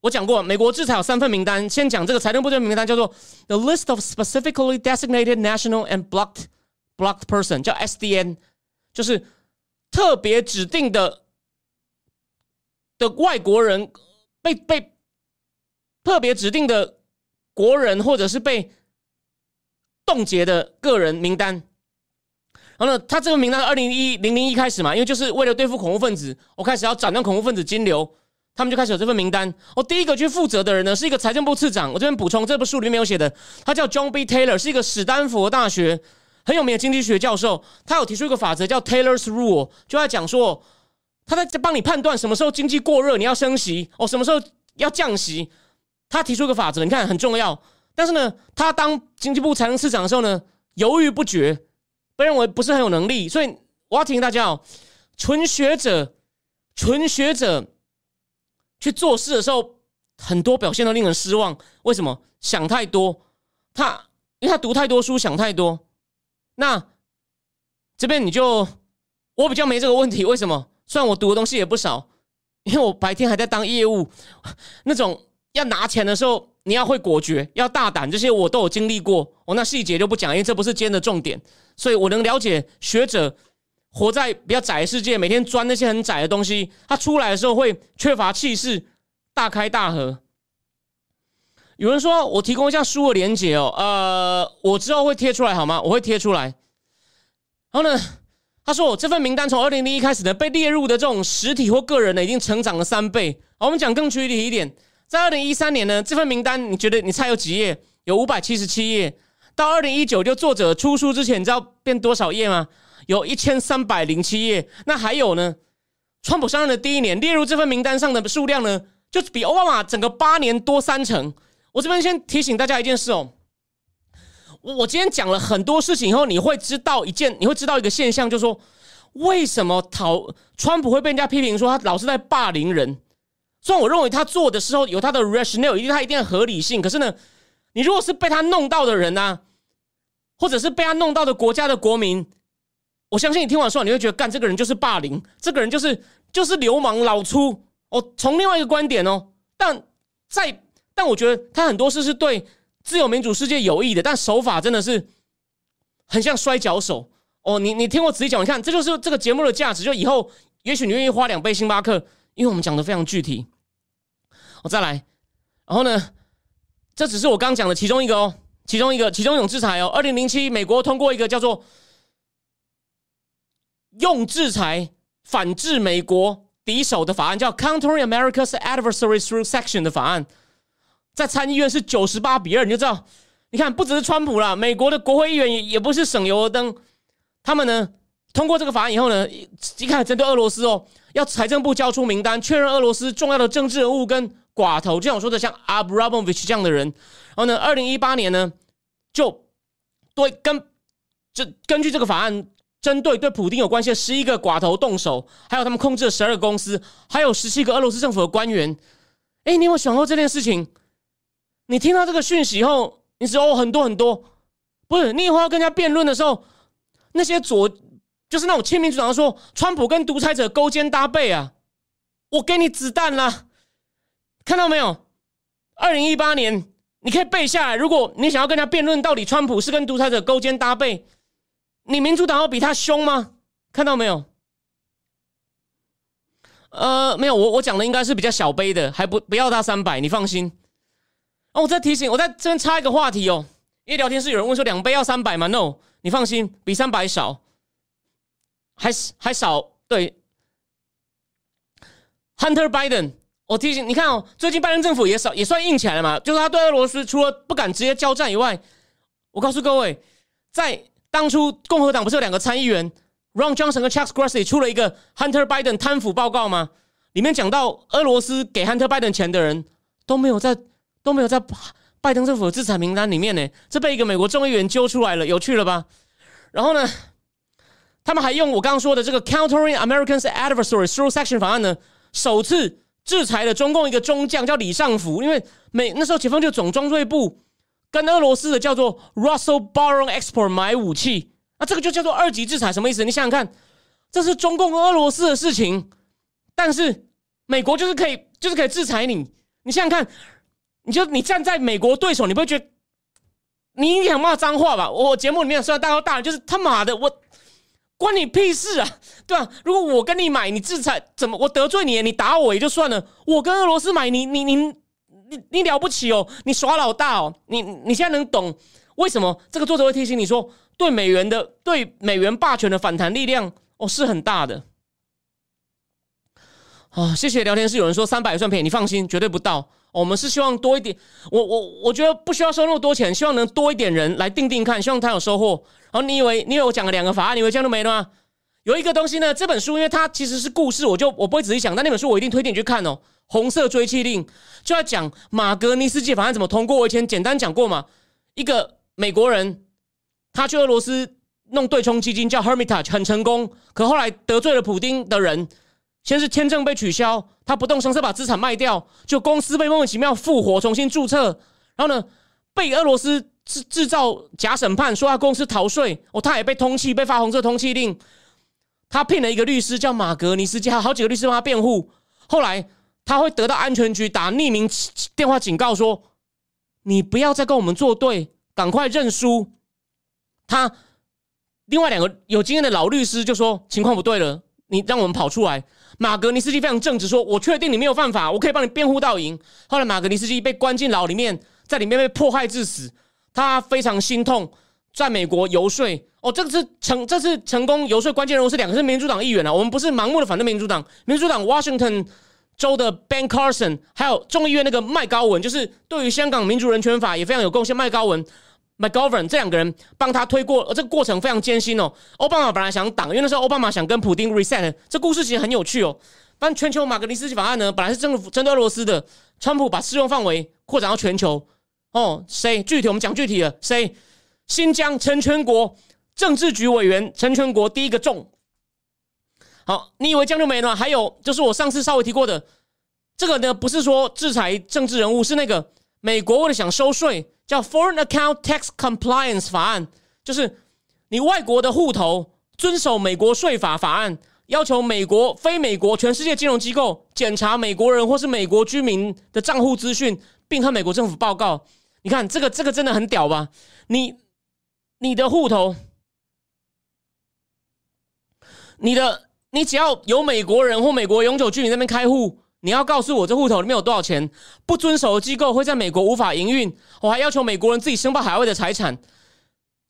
我讲过，美国制裁有三份名单。先讲这个财政部这个名单，叫做 The List of Specifically Designated National and Blocked Blocked Person，叫 SDN，就是特别指定的的外国人被被特别指定的国人，或者是被冻结的个人名单。然后呢，他这个名单二零一零零一开始嘛，因为就是为了对付恐怖分子，我开始要斩断恐怖分子金流，他们就开始有这份名单。我第一个去负责的人呢，是一个财政部次长。我这边补充，这部书里面没有写的，他叫 John B. Taylor，是一个史丹佛大学很有名的经济学教授。他有提出一个法则叫 Taylor's Rule，就在讲说，他在帮你判断什么时候经济过热，你要升息哦，什么时候要降息。他提出一个法则，你看很重要。但是呢，他当经济部财政次长的时候呢，犹豫不决。被认为不是很有能力，所以我要提醒大家哦，纯学者、纯学者去做事的时候，很多表现都令人失望。为什么？想太多。他因为他读太多书，想太多。那这边你就我比较没这个问题。为什么？虽然我读的东西也不少，因为我白天还在当业务，那种要拿钱的时候。你要会果决，要大胆，这些我都有经历过。哦，那细节就不讲，因为这不是今天的重点。所以我能了解学者活在比较窄的世界，每天钻那些很窄的东西，他出来的时候会缺乏气势，大开大合。有人说我提供一下书的连接哦，呃，我之后会贴出来好吗？我会贴出来。然后呢，他说：“我这份名单从二零零一开始呢，被列入的这种实体或个人呢，已经成长了三倍。我们讲更具体一点，在二零一三年呢，这份名单你觉得你猜有几页？有五百七十七页。到二零一九就作者出书之前，你知道变多少页吗？有一千三百零七页。那还有呢？川普上任的第一年列入这份名单上的数量呢，就比奥巴马整个八年多三成。我这边先提醒大家一件事哦。”我今天讲了很多事情以后，你会知道一件，你会知道一个现象，就是说为什么讨川普会被人家批评说他老是在霸凌人。虽然我认为他做的时候有他的 rationale，一定他一定合理性，可是呢，你如果是被他弄到的人呢，或者是被他弄到的国家的国民，我相信你听完说，你会觉得干这个人就是霸凌，这个人就是就是流氓老粗。哦，从另外一个观点哦，但在但我觉得他很多事是对。自由民主世界有益的，但手法真的是很像摔跤手哦。你你听我仔细讲，你看这就是这个节目的价值。就以后也许你愿意花两杯星巴克，因为我们讲的非常具体。我再来，然后呢，这只是我刚讲的其中一个哦，其中一个其中一种制裁哦。二零零七，美国通过一个叫做“用制裁反制美国敌手”的法案，叫 “Countering America's Adversaries Through Section” 的法案。在参议院是九十八比二，你就知道，你看不只是川普啦，美国的国会议员也也不是省油的灯。他们呢通过这个法案以后呢，一看针对俄罗斯哦，要财政部交出名单，确认俄罗斯重要的政治人物跟寡头，就像我说的，像 Abramovich 这样的人。然后呢，二零一八年呢，就对根这根据这个法案，针对对普京有关系的十一个寡头动手，还有他们控制的十二个公司，还有十七个俄罗斯政府的官员。哎，你有有想过这件事情？你听到这个讯息以后，你说哦很多很多，不是你以后要跟人家辩论的时候，那些左就是那种亲民主党说川普跟独裁者勾肩搭背啊，我给你子弹啦，看到没有？二零一八年你可以背下来，如果你想要跟人家辩论到底川普是跟独裁者勾肩搭背，你民主党要比他凶吗？看到没有？呃，没有，我我讲的应该是比较小杯的，还不不要他三百，你放心。哦，我再提醒，我在这边插一个话题哦。因为聊天室有人问说两杯要三百吗？No，你放心，比三百少，还还少。对，Hunter Biden，我提醒你看哦，最近拜登政府也少也算硬起来了嘛。就是他对俄罗斯除了不敢直接交战以外，我告诉各位，在当初共和党不是有两个参议员 Ron Johnson 和 Chuck Grassley 出了一个 Hunter Biden 贪腐报告吗？里面讲到俄罗斯给 Hunter Biden 钱的人都没有在。都没有在拜登政府的制裁名单里面呢，这被一个美国众议员揪出来了，有趣了吧？然后呢，他们还用我刚刚说的这个 Countering Americans Adversaries Through Section 法案呢，首次制裁了中共一个中将叫李尚福，因为美那时候解放军总装备部跟俄罗斯的叫做 Russell Borrow Export 买武器，那这个就叫做二级制裁，什么意思？你想想看，这是中共跟俄罗斯的事情，但是美国就是可以就是可以制裁你，你想想看。你就你站在美国对手，你不会觉得你想骂脏话吧？我节目里面虽然大哥大人，就是他妈的，我关你屁事啊，对吧？如果我跟你买，你制裁怎么？我得罪你，你打我也就算了。我跟俄罗斯买，你你你你你了不起哦？你耍老大哦？你你现在能懂为什么这个作者会提醒你说，对美元的对美元霸权的反弹力量哦是很大的。啊，谢谢聊天室有人说三百算便宜，你放心，绝对不到。我们是希望多一点，我我我觉得不需要收那么多钱，希望能多一点人来定定看，希望他有收获。然后你以为你以为我讲了两个法案，你以为这样就没了吗？有一个东西呢，这本书因为它其实是故事，我就我不会仔细讲，但那本书我一定推荐你去看哦。红色追气令就要讲马格尼斯基法案怎么通过，我以前简单讲过嘛。一个美国人他去俄罗斯弄对冲基金叫 Hermitage 很成功，可后来得罪了普丁的人。先是签证被取消，他不动声色把资产卖掉，就公司被莫名其妙复活，重新注册，然后呢，被俄罗斯制制造假审判，说他公司逃税，哦，他也被通缉，被发红色通缉令。他聘了一个律师叫马格尼斯基，还有好几个律师帮他辩护。后来他会得到安全局打匿名电话警告，说你不要再跟我们作对，赶快认输。他另外两个有经验的老律师就说情况不对了，你让我们跑出来。马格尼斯基非常正直，说：“我确定你没有犯法，我可以帮你辩护到赢。”后来马格尼斯基被关进牢里面，在里面被迫害致死，他非常心痛，在美国游说。哦，这个是成这次成功游说关键人物是两个是民主党议员啊，我们不是盲目的反对民主党，民主党 Washington 州的 Ben Carson，还有众议院那个麦高文，就是对于香港民主人权法也非常有贡献。麦高文 McGovern 这两个人帮他推过，这个过程非常艰辛哦。奥巴马本来想挡，因为那时候奥巴马想跟普丁 reset，这故事其实很有趣哦。但全球马格尼斯法案呢，本来是政府针对俄罗斯的，川普把适用范围扩展到全球。哦，谁具体我们讲具体的，谁新疆陈全国政治局委员陈全国第一个中。好，你以为这样就没了？还有就是我上次稍微提过的，这个呢不是说制裁政治人物，是那个美国为了想收税，叫 Foreign Account Tax Compliance 法案，就是你外国的户头遵守美国税法法案。要求美国、非美国、全世界金融机构检查美国人或是美国居民的账户资讯，并和美国政府报告。你看，这个这个真的很屌吧？你你的户头，你的你只要有美国人或美国永久居民那边开户，你要告诉我这户头里面有多少钱。不遵守的机构会在美国无法营运。我还要求美国人自己申报海外的财产。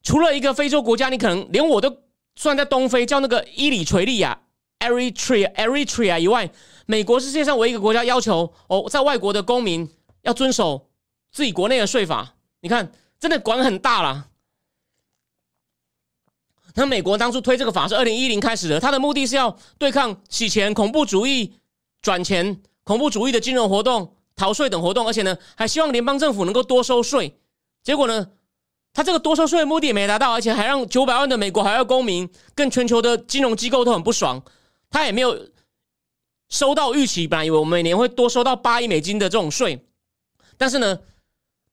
除了一个非洲国家，你可能连我都算在东非，叫那个伊里垂利亚。Eritrea Eritrea 以外，美国是世界上唯一一个国家要求哦，在外国的公民要遵守自己国内的税法。你看，真的管很大啦。那美国当初推这个法是二零一零开始的，它的目的是要对抗洗钱、恐怖主义、转钱、恐怖主义的金融活动、逃税等活动，而且呢，还希望联邦政府能够多收税。结果呢？他这个多收税的目的也没达到，而且还让九百万的美国海外公民跟全球的金融机构都很不爽。他也没有收到预期，本来以为我们每年会多收到八亿美金的这种税，但是呢，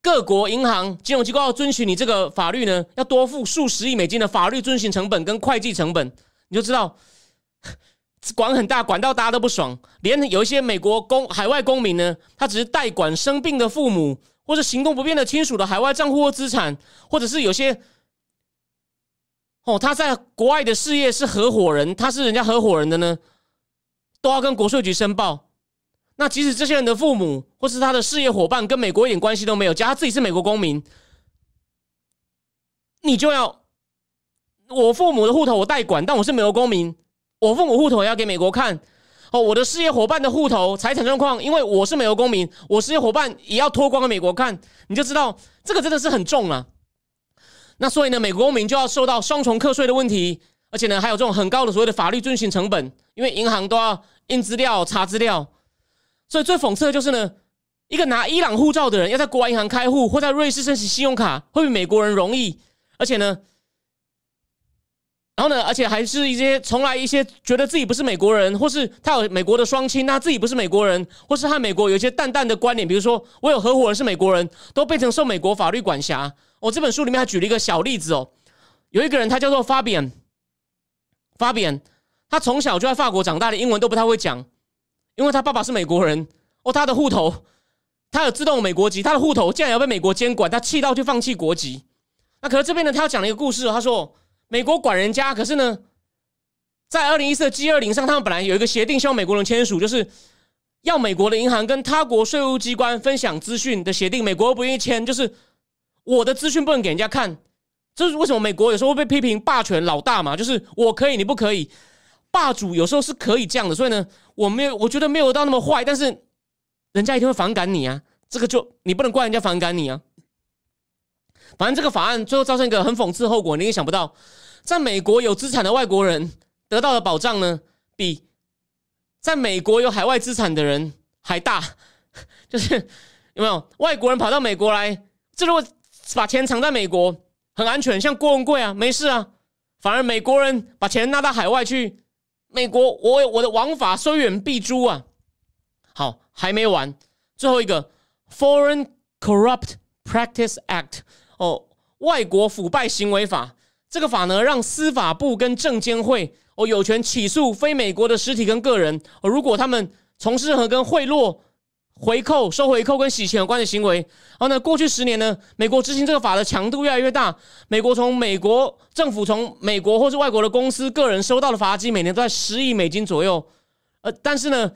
各国银行金融机构要遵循你这个法律呢，要多付数十亿美金的法律遵循成本跟会计成本，你就知道 管很大，管到大家都不爽。连有一些美国公海外公民呢，他只是代管生病的父母。或者行动不便的亲属的海外账户或资产，或者是有些哦，他在国外的事业是合伙人，他是人家合伙人的呢，都要跟国税局申报。那即使这些人的父母或是他的事业伙伴跟美国一点关系都没有，假如他自己是美国公民，你就要我父母的户头我代管，但我是美国公民，我父母户头也要给美国看。哦，我的事业伙伴的户头财产状况，因为我是美国公民，我事业伙伴也要脱光给美国看，你就知道这个真的是很重啊。那所以呢，美国公民就要受到双重课税的问题，而且呢，还有这种很高的所谓的法律遵循成本，因为银行都要印资料、查资料。所以最讽刺的就是呢，一个拿伊朗护照的人要在国外银行开户或在瑞士申请信用卡，会比美国人容易，而且呢。然后呢，而且还是一些从来一些觉得自己不是美国人，或是他有美国的双亲，他自己不是美国人，或是和美国有一些淡淡的关联，比如说我有合伙人是美国人，都变成受美国法律管辖。我这本书里面还举了一个小例子哦，有一个人他叫做 Fabian，Fabian，他从小就在法国长大的，英文都不太会讲，因为他爸爸是美国人哦，他的户头他有自动美国籍，他的户头竟然要被美国监管，他气到去放弃国籍。那可是这边呢，他要讲了一个故事，他说。美国管人家，可是呢，在二零一四 G 二零上，他们本来有一个协定，希望美国人签署，就是要美国的银行跟他国税务机关分享资讯的协定。美国不愿意签，就是我的资讯不能给人家看。这是为什么？美国有时候会被批评霸权老大嘛，就是我可以，你不可以。霸主有时候是可以这样的，所以呢，我没有，我觉得没有到那么坏，但是人家一定会反感你啊。这个就你不能怪人家反感你啊。反正这个法案最后造成一个很讽刺后果，你也想不到。在美国有资产的外国人得到的保障呢，比在美国有海外资产的人还大。就是有没有外国人跑到美国来，这如果把钱藏在美国，很安全，像郭文贵啊，没事啊。反而美国人把钱拿到海外去，美国我我的王法虽远必诛啊。好，还没完，最后一个 Foreign Corrupt Practice Act 哦，外国腐败行为法。这个法呢，让司法部跟证监会哦有权起诉非美国的实体跟个人哦，如果他们从事任何跟贿赂、回扣、收回扣跟洗钱有关的行为。然后呢，过去十年呢，美国执行这个法的强度越来越大。美国从美国政府从美国或是外国的公司、个人收到的罚金，每年都在十亿美金左右。呃，但是呢，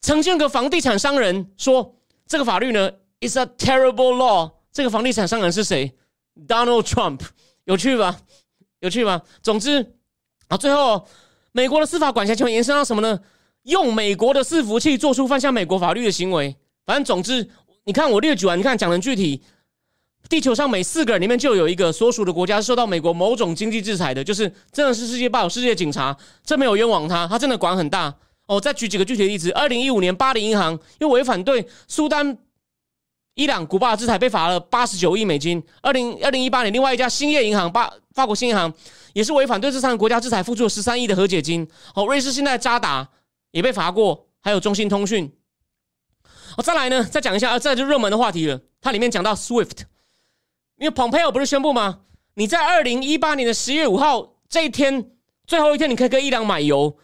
曾经有个房地产商人说，这个法律呢，is a terrible law。这个房地产商人是谁？Donald Trump，有趣吧？有趣吧？总之啊，最后美国的司法管辖权延伸到什么呢？用美国的伺服器做出犯下美国法律的行为。反正总之，你看我列举完，你看讲的具体，地球上每四个人里面就有一个所属的国家是受到美国某种经济制裁的，就是真的是世界报有世界警察，这没有冤枉他，他真的管很大。哦，再举几个具体的例子，二零一五年巴黎银行因为违反对苏丹。伊朗、古巴制裁被罚了八十九亿美金。二零二零一八年，另外一家兴业银行，巴法国新银行，也是违反对这三个国家制裁，付出了十三亿的和解金。哦，瑞士现在渣打也被罚过，还有中兴通讯。哦，再来呢，再讲一下，啊这就热门的话题了。它里面讲到 SWIFT，因为 Pompeo 不是宣布吗？你在二零一八年的十月五号这一天，最后一天，你可以跟伊朗买油。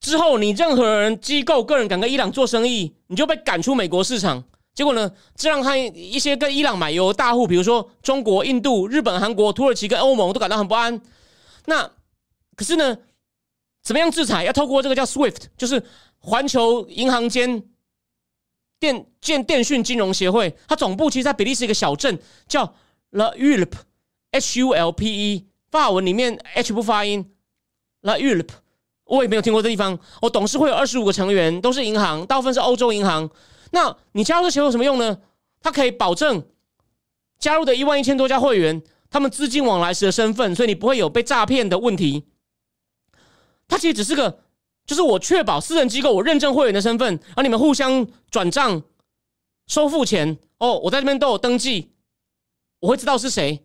之后，你任何人、机构、个人敢跟伊朗做生意，你就被赶出美国市场。结果呢？这让他一些跟伊朗买油大户，比如说中国、印度、日本、韩国、土耳其跟欧盟，都感到很不安。那可是呢？怎么样制裁？要透过这个叫 SWIFT，就是环球银行间电建电讯金融协会，它总部其实在比利时一个小镇叫 La Ulp，H U L P E，法文里面 H 不发音，La Ulp，我也没有听过这地方。我董事会有二十五个成员，都是银行，大部分是欧洲银行。那你加入这协会有什么用呢？它可以保证加入的一万一千多家会员，他们资金往来时的身份，所以你不会有被诈骗的问题。它其实只是个，就是我确保私人机构我认证会员的身份，而你们互相转账、收付钱哦，我在这边都有登记，我会知道是谁。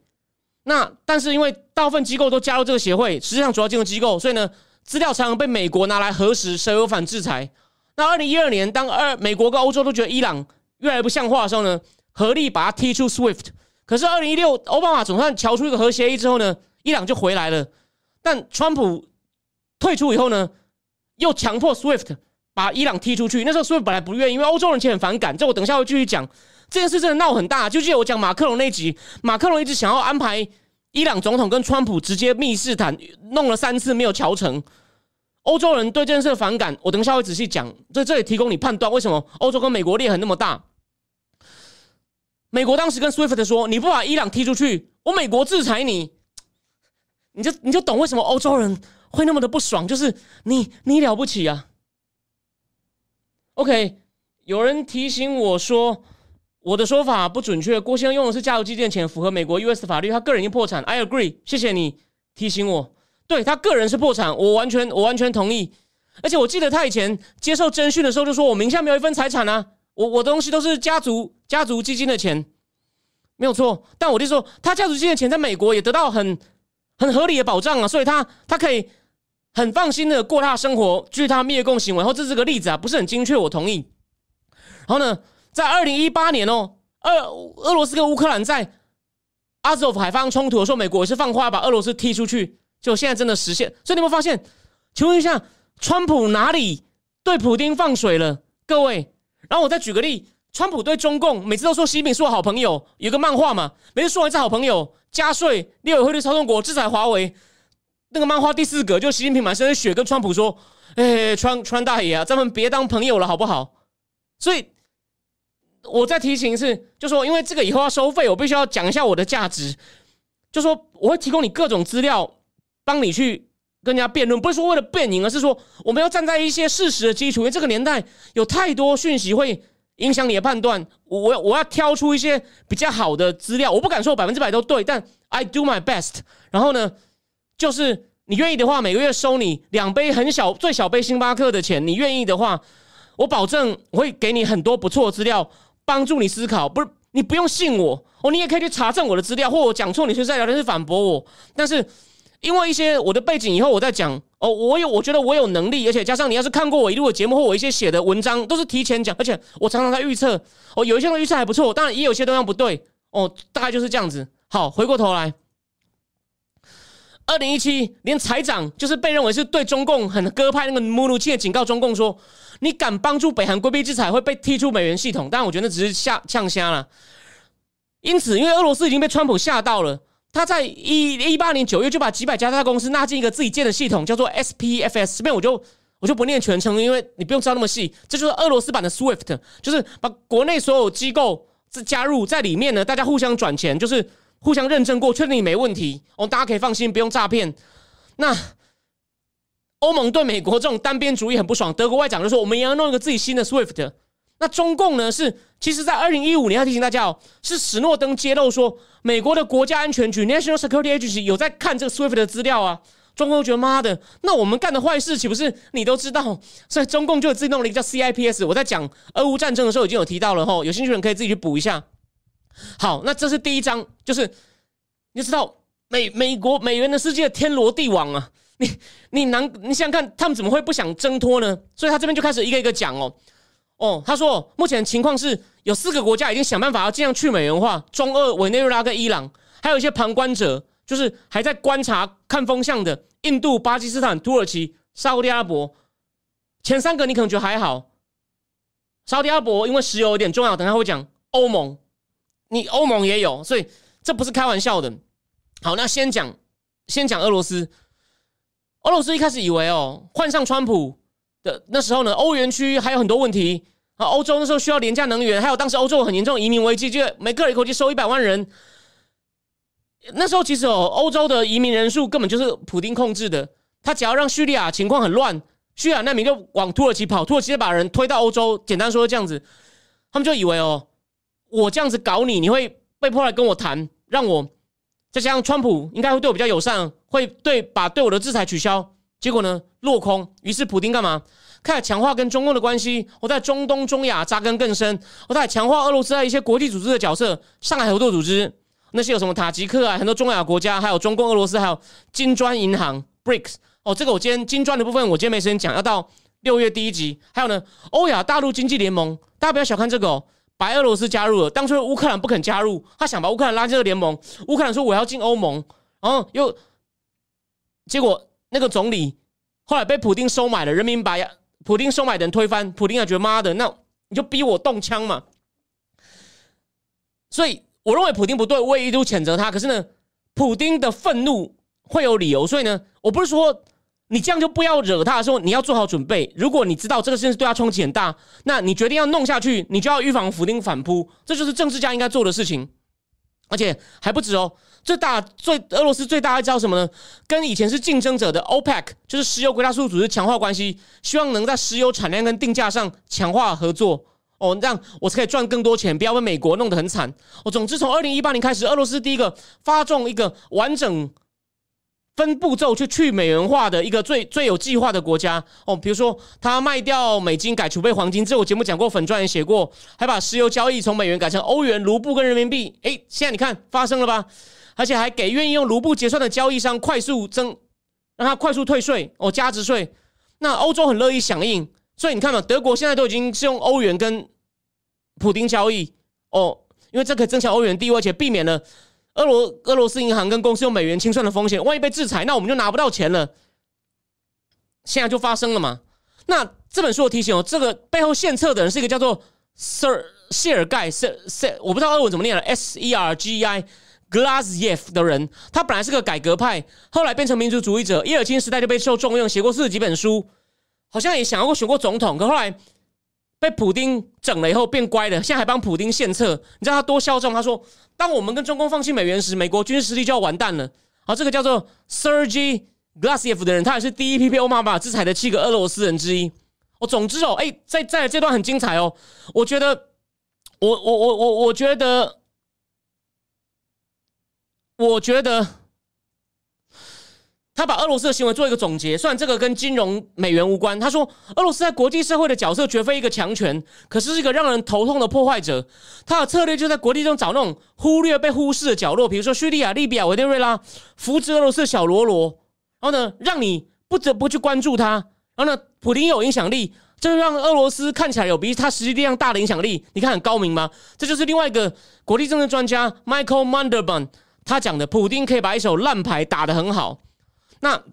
那但是因为大部分机构都加入这个协会，实际上主要金融机构，所以呢，资料常常被美国拿来核实谁有反制裁。那二零一二年，当二美国跟欧洲都觉得伊朗越来越不像话的时候呢，合力把它踢出 SWIFT。可是二零一六，奥巴马总算瞧出一个核协议之后呢，伊朗就回来了。但川普退出以后呢，又强迫 SWIFT 把伊朗踢出去。那时候 SWIFT 本来不愿意，因为欧洲人其实很反感。这我等一下会继续讲。这件事真的闹很大。就记得我讲马克龙那集，马克龙一直想要安排伊朗总统跟川普直接密室谈，弄了三次没有瞧成。欧洲人对这件事的反感，我等一下会仔细讲。在这里提供你判断，为什么欧洲跟美国裂痕那么大？美国当时跟 SWIFT 说：“你不把伊朗踢出去，我美国制裁你。”你就你就懂为什么欧洲人会那么的不爽，就是你你了不起啊！OK，有人提醒我说我的说法不准确，郭先生用的是加油机电钱，符合美国 US 的法律，他个人已经破产。I agree，谢谢你提醒我。对他个人是破产，我完全我完全同意。而且我记得他以前接受侦讯的时候就说：“我名下没有一分财产啊，我我的东西都是家族家族基金的钱，没有错。”但我就说，他家族基金的钱在美国也得到很很合理的保障啊，所以他他可以很放心的过他的生活。据他灭共行为，然后这是个例子啊，不是很精确，我同意。然后呢，在二零一八年哦，俄俄罗斯跟乌克兰在阿兹夫海发生冲突的时候，美国也是放话把俄罗斯踢出去。就现在真的实现，所以你有没有发现？请问一下，川普哪里对普京放水了？各位，然后我再举个例，川普对中共每次都说习近平是我好朋友，有个漫画嘛，每次说完是好朋友，加税、六委会对操纵国、制裁华为，那个漫画第四格就习近平满身的血跟川普说：“哎，川川大爷啊，咱们别当朋友了，好不好？”所以我再提醒一次，就说因为这个以后要收费，我必须要讲一下我的价值，就说我会提供你各种资料。帮你去跟人家辩论，不是说为了辩赢，而是说我们要站在一些事实的基础。因为这个年代有太多讯息会影响你的判断，我我我要挑出一些比较好的资料。我不敢说百分之百都对，但 I do my best。然后呢，就是你愿意的话，每个月收你两杯很小最小杯星巴克的钱。你愿意的话，我保证我会给你很多不错的资料，帮助你思考。不是你不用信我哦，你也可以去查证我的资料，或我讲错，你就在聊天室反驳我。但是。因为一些我的背景，以后我再讲哦。我有，我觉得我有能力，而且加上你要是看过我一路的节目或我一些写的文章，都是提前讲，而且我常常在预测哦。有一些的预测还不错，当然也有些东西不对哦。大概就是这样子。好，回过头来，二零一七连财长就是被认为是对中共很鸽派那个穆鲁切警告中共说，你敢帮助北韩规避制裁会被踢出美元系统。但，我觉得那只是吓呛瞎了。因此，因为俄罗斯已经被川普吓到了。他在一一八年九月就把几百家大公司纳进一个自己建的系统，叫做 SPFS。这边我就我就不念全称，因为你不用知道那么细。这就是俄罗斯版的 SWIFT，就是把国内所有机构加入在里面呢，大家互相转钱，就是互相认证过，确定你没问题，哦，大家可以放心，不用诈骗。那欧盟对美国这种单边主义很不爽，德国外长就说，我们也要弄一个自己新的 SWIFT。那中共呢？是其实，在二零一五年要提醒大家哦，是史诺登揭露说，美国的国家安全局 National Security Agency 有在看这个 SWIFT 的资料啊。中共觉得妈的，那我们干的坏事岂不是你都知道？所以中共就自己弄了一个叫 CIPS。我在讲俄乌战争的时候已经有提到了吼，有兴趣的人可以自己去补一下。好，那这是第一章，就是你知道美美国美元的世界天罗地网啊，你你难你想想看，他们怎么会不想挣脱呢？所以他这边就开始一个一个讲哦。哦，他说目前情况是有四个国家已经想办法要尽量去美元化，中俄、委内瑞拉跟伊朗，还有一些旁观者，就是还在观察、看风向的印度、巴基斯坦、土耳其、沙特阿拉伯。前三个你可能觉得还好，沙特阿拉伯因为石油有点重要，等下会讲欧盟，你欧盟也有，所以这不是开玩笑的。好，那先讲先讲俄罗斯，俄罗斯一开始以为哦，换上川普。的那时候呢，欧元区还有很多问题啊。欧洲那时候需要廉价能源，还有当时欧洲很严重移民危机，就每个人一口气收一百万人。那时候其实哦，欧洲的移民人数根本就是普丁控制的。他只要让叙利亚情况很乱，叙利亚难民就往土耳其跑，土耳其就把人推到欧洲。简单说这样子，他们就以为哦，我这样子搞你，你会被迫来跟我谈，让我再加上川普应该会对我比较友善，会对把对我的制裁取消。结果呢，落空。于是普京干嘛？开始强化跟中共的关系。我在中东、中亚扎根更深。我在强化俄罗斯在一些国际组织的角色。上海合作组织那些有什么塔吉克啊，很多中亚国家，还有中共、俄罗斯，还有金砖银行 （BRICS）。哦，这个我今天金砖的部分我今天没时间讲，要到六月第一集。还有呢，欧亚大陆经济联盟，大家不要小看这个哦。白俄罗斯加入了，当初乌克兰不肯加入，他想把乌克兰拉进这个联盟。乌克兰说我要进欧盟，然后又结果。那个总理后来被普京收买了，人民把普京收买的人推翻，普京也觉得妈的，那你就逼我动枪嘛。所以我认为普京不对，我也一度谴责他。可是呢，普京的愤怒会有理由，所以呢，我不是说你这样就不要惹他的时候，你要做好准备。如果你知道这个事情对他冲击很大，那你决定要弄下去，你就要预防普京反扑，这就是政治家应该做的事情。而且还不止哦。最大最俄罗斯最大的招什么呢？跟以前是竞争者的 OPEC，就是石油国家输出组织强化关系，希望能在石油产量跟定价上强化合作。哦，这样我才可以赚更多钱，不要被美国弄得很惨。哦，总之从二零一八年开始，俄罗斯第一个发动一个完整分步骤去去美元化的一个最最有计划的国家。哦，比如说他卖掉美金改储备黄金，这我节目讲过，粉钻也写过，还把石油交易从美元改成欧元、卢布跟人民币。诶，现在你看发生了吧？而且还给愿意用卢布结算的交易商快速增，让他快速退税哦，加值税。那欧洲很乐意响应，所以你看嘛，德国现在都已经是用欧元跟普丁交易哦，因为这可以增强欧元地位，而且避免了俄罗俄罗斯银行跟公司用美元清算的风险。万一被制裁，那我们就拿不到钱了。现在就发生了嘛？那这本书提醒哦，这个背后献策的人是一个叫做 Sir 谢尔盖 Sir Sir，我不知道俄文怎么念了，S E R G I。g l a s y e v 的人，他本来是个改革派，后来变成民族主义者。叶尔钦时代就被受重用，写过四十几本书，好像也想要过选过总统，可后来被普丁整了以后变乖了，现在还帮普丁献策。你知道他多嚣张？他说：“当我们跟中共放弃美元时，美国军事实力就要完蛋了。”好，这个叫做 Sergey g l a s y e v 的人，他也是第一批被奥巴马制裁的七个俄罗斯人之一。哦，总之哦，哎，在在这段很精彩哦，我觉得，我我我我我觉得。我觉得他把俄罗斯的行为做一个总结，虽然这个跟金融美元无关。他说，俄罗斯在国际社会的角色绝非一个强权，可是是一个让人头痛的破坏者。他的策略就在国际中找那种忽略、被忽视的角落，比如说叙利亚、利比亚、委内瑞拉，扶植俄罗斯小喽啰，然后呢，让你不得不去关注他。然后呢，普京有影响力，这就让俄罗斯看起来有比他实际力量大的影响力。你看很高明吗？这就是另外一个国际政治专家 Michael Mandelbaum。他讲的，普丁可以把一手烂牌打得很好。那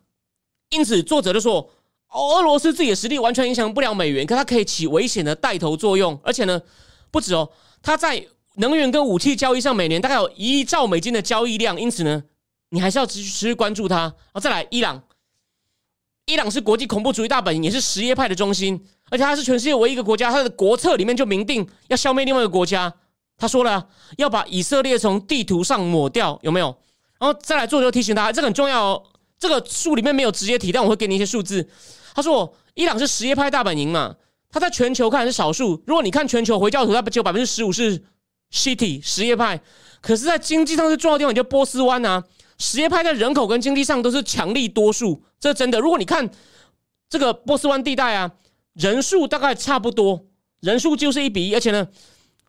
因此，作者就说，哦俄罗斯自己的实力完全影响不了美元，可它可以起危险的带头作用。而且呢，不止哦，它在能源跟武器交易上，每年大概有一亿兆美金的交易量。因此呢，你还是要持续持续关注它。然后，再来，伊朗，伊朗是国际恐怖主义大本营，也是什叶派的中心，而且它是全世界唯一一个国家，它的国策里面就明定要消灭另外一个国家。他说了要把以色列从地图上抹掉，有没有？然后再来做就提醒大家，这个很重要哦。这个书里面没有直接提，但我会给你一些数字。他说，伊朗是什叶派大本营嘛，他在全球看是少数。如果你看全球回教徒，他只有百分之十五是 Shiti 什叶派，可是，在经济上是重要的地方，就波斯湾啊，什叶派在人口跟经济上都是强力多数，这是真的。如果你看这个波斯湾地带啊，人数大概差不多，人数就是一比一，而且呢。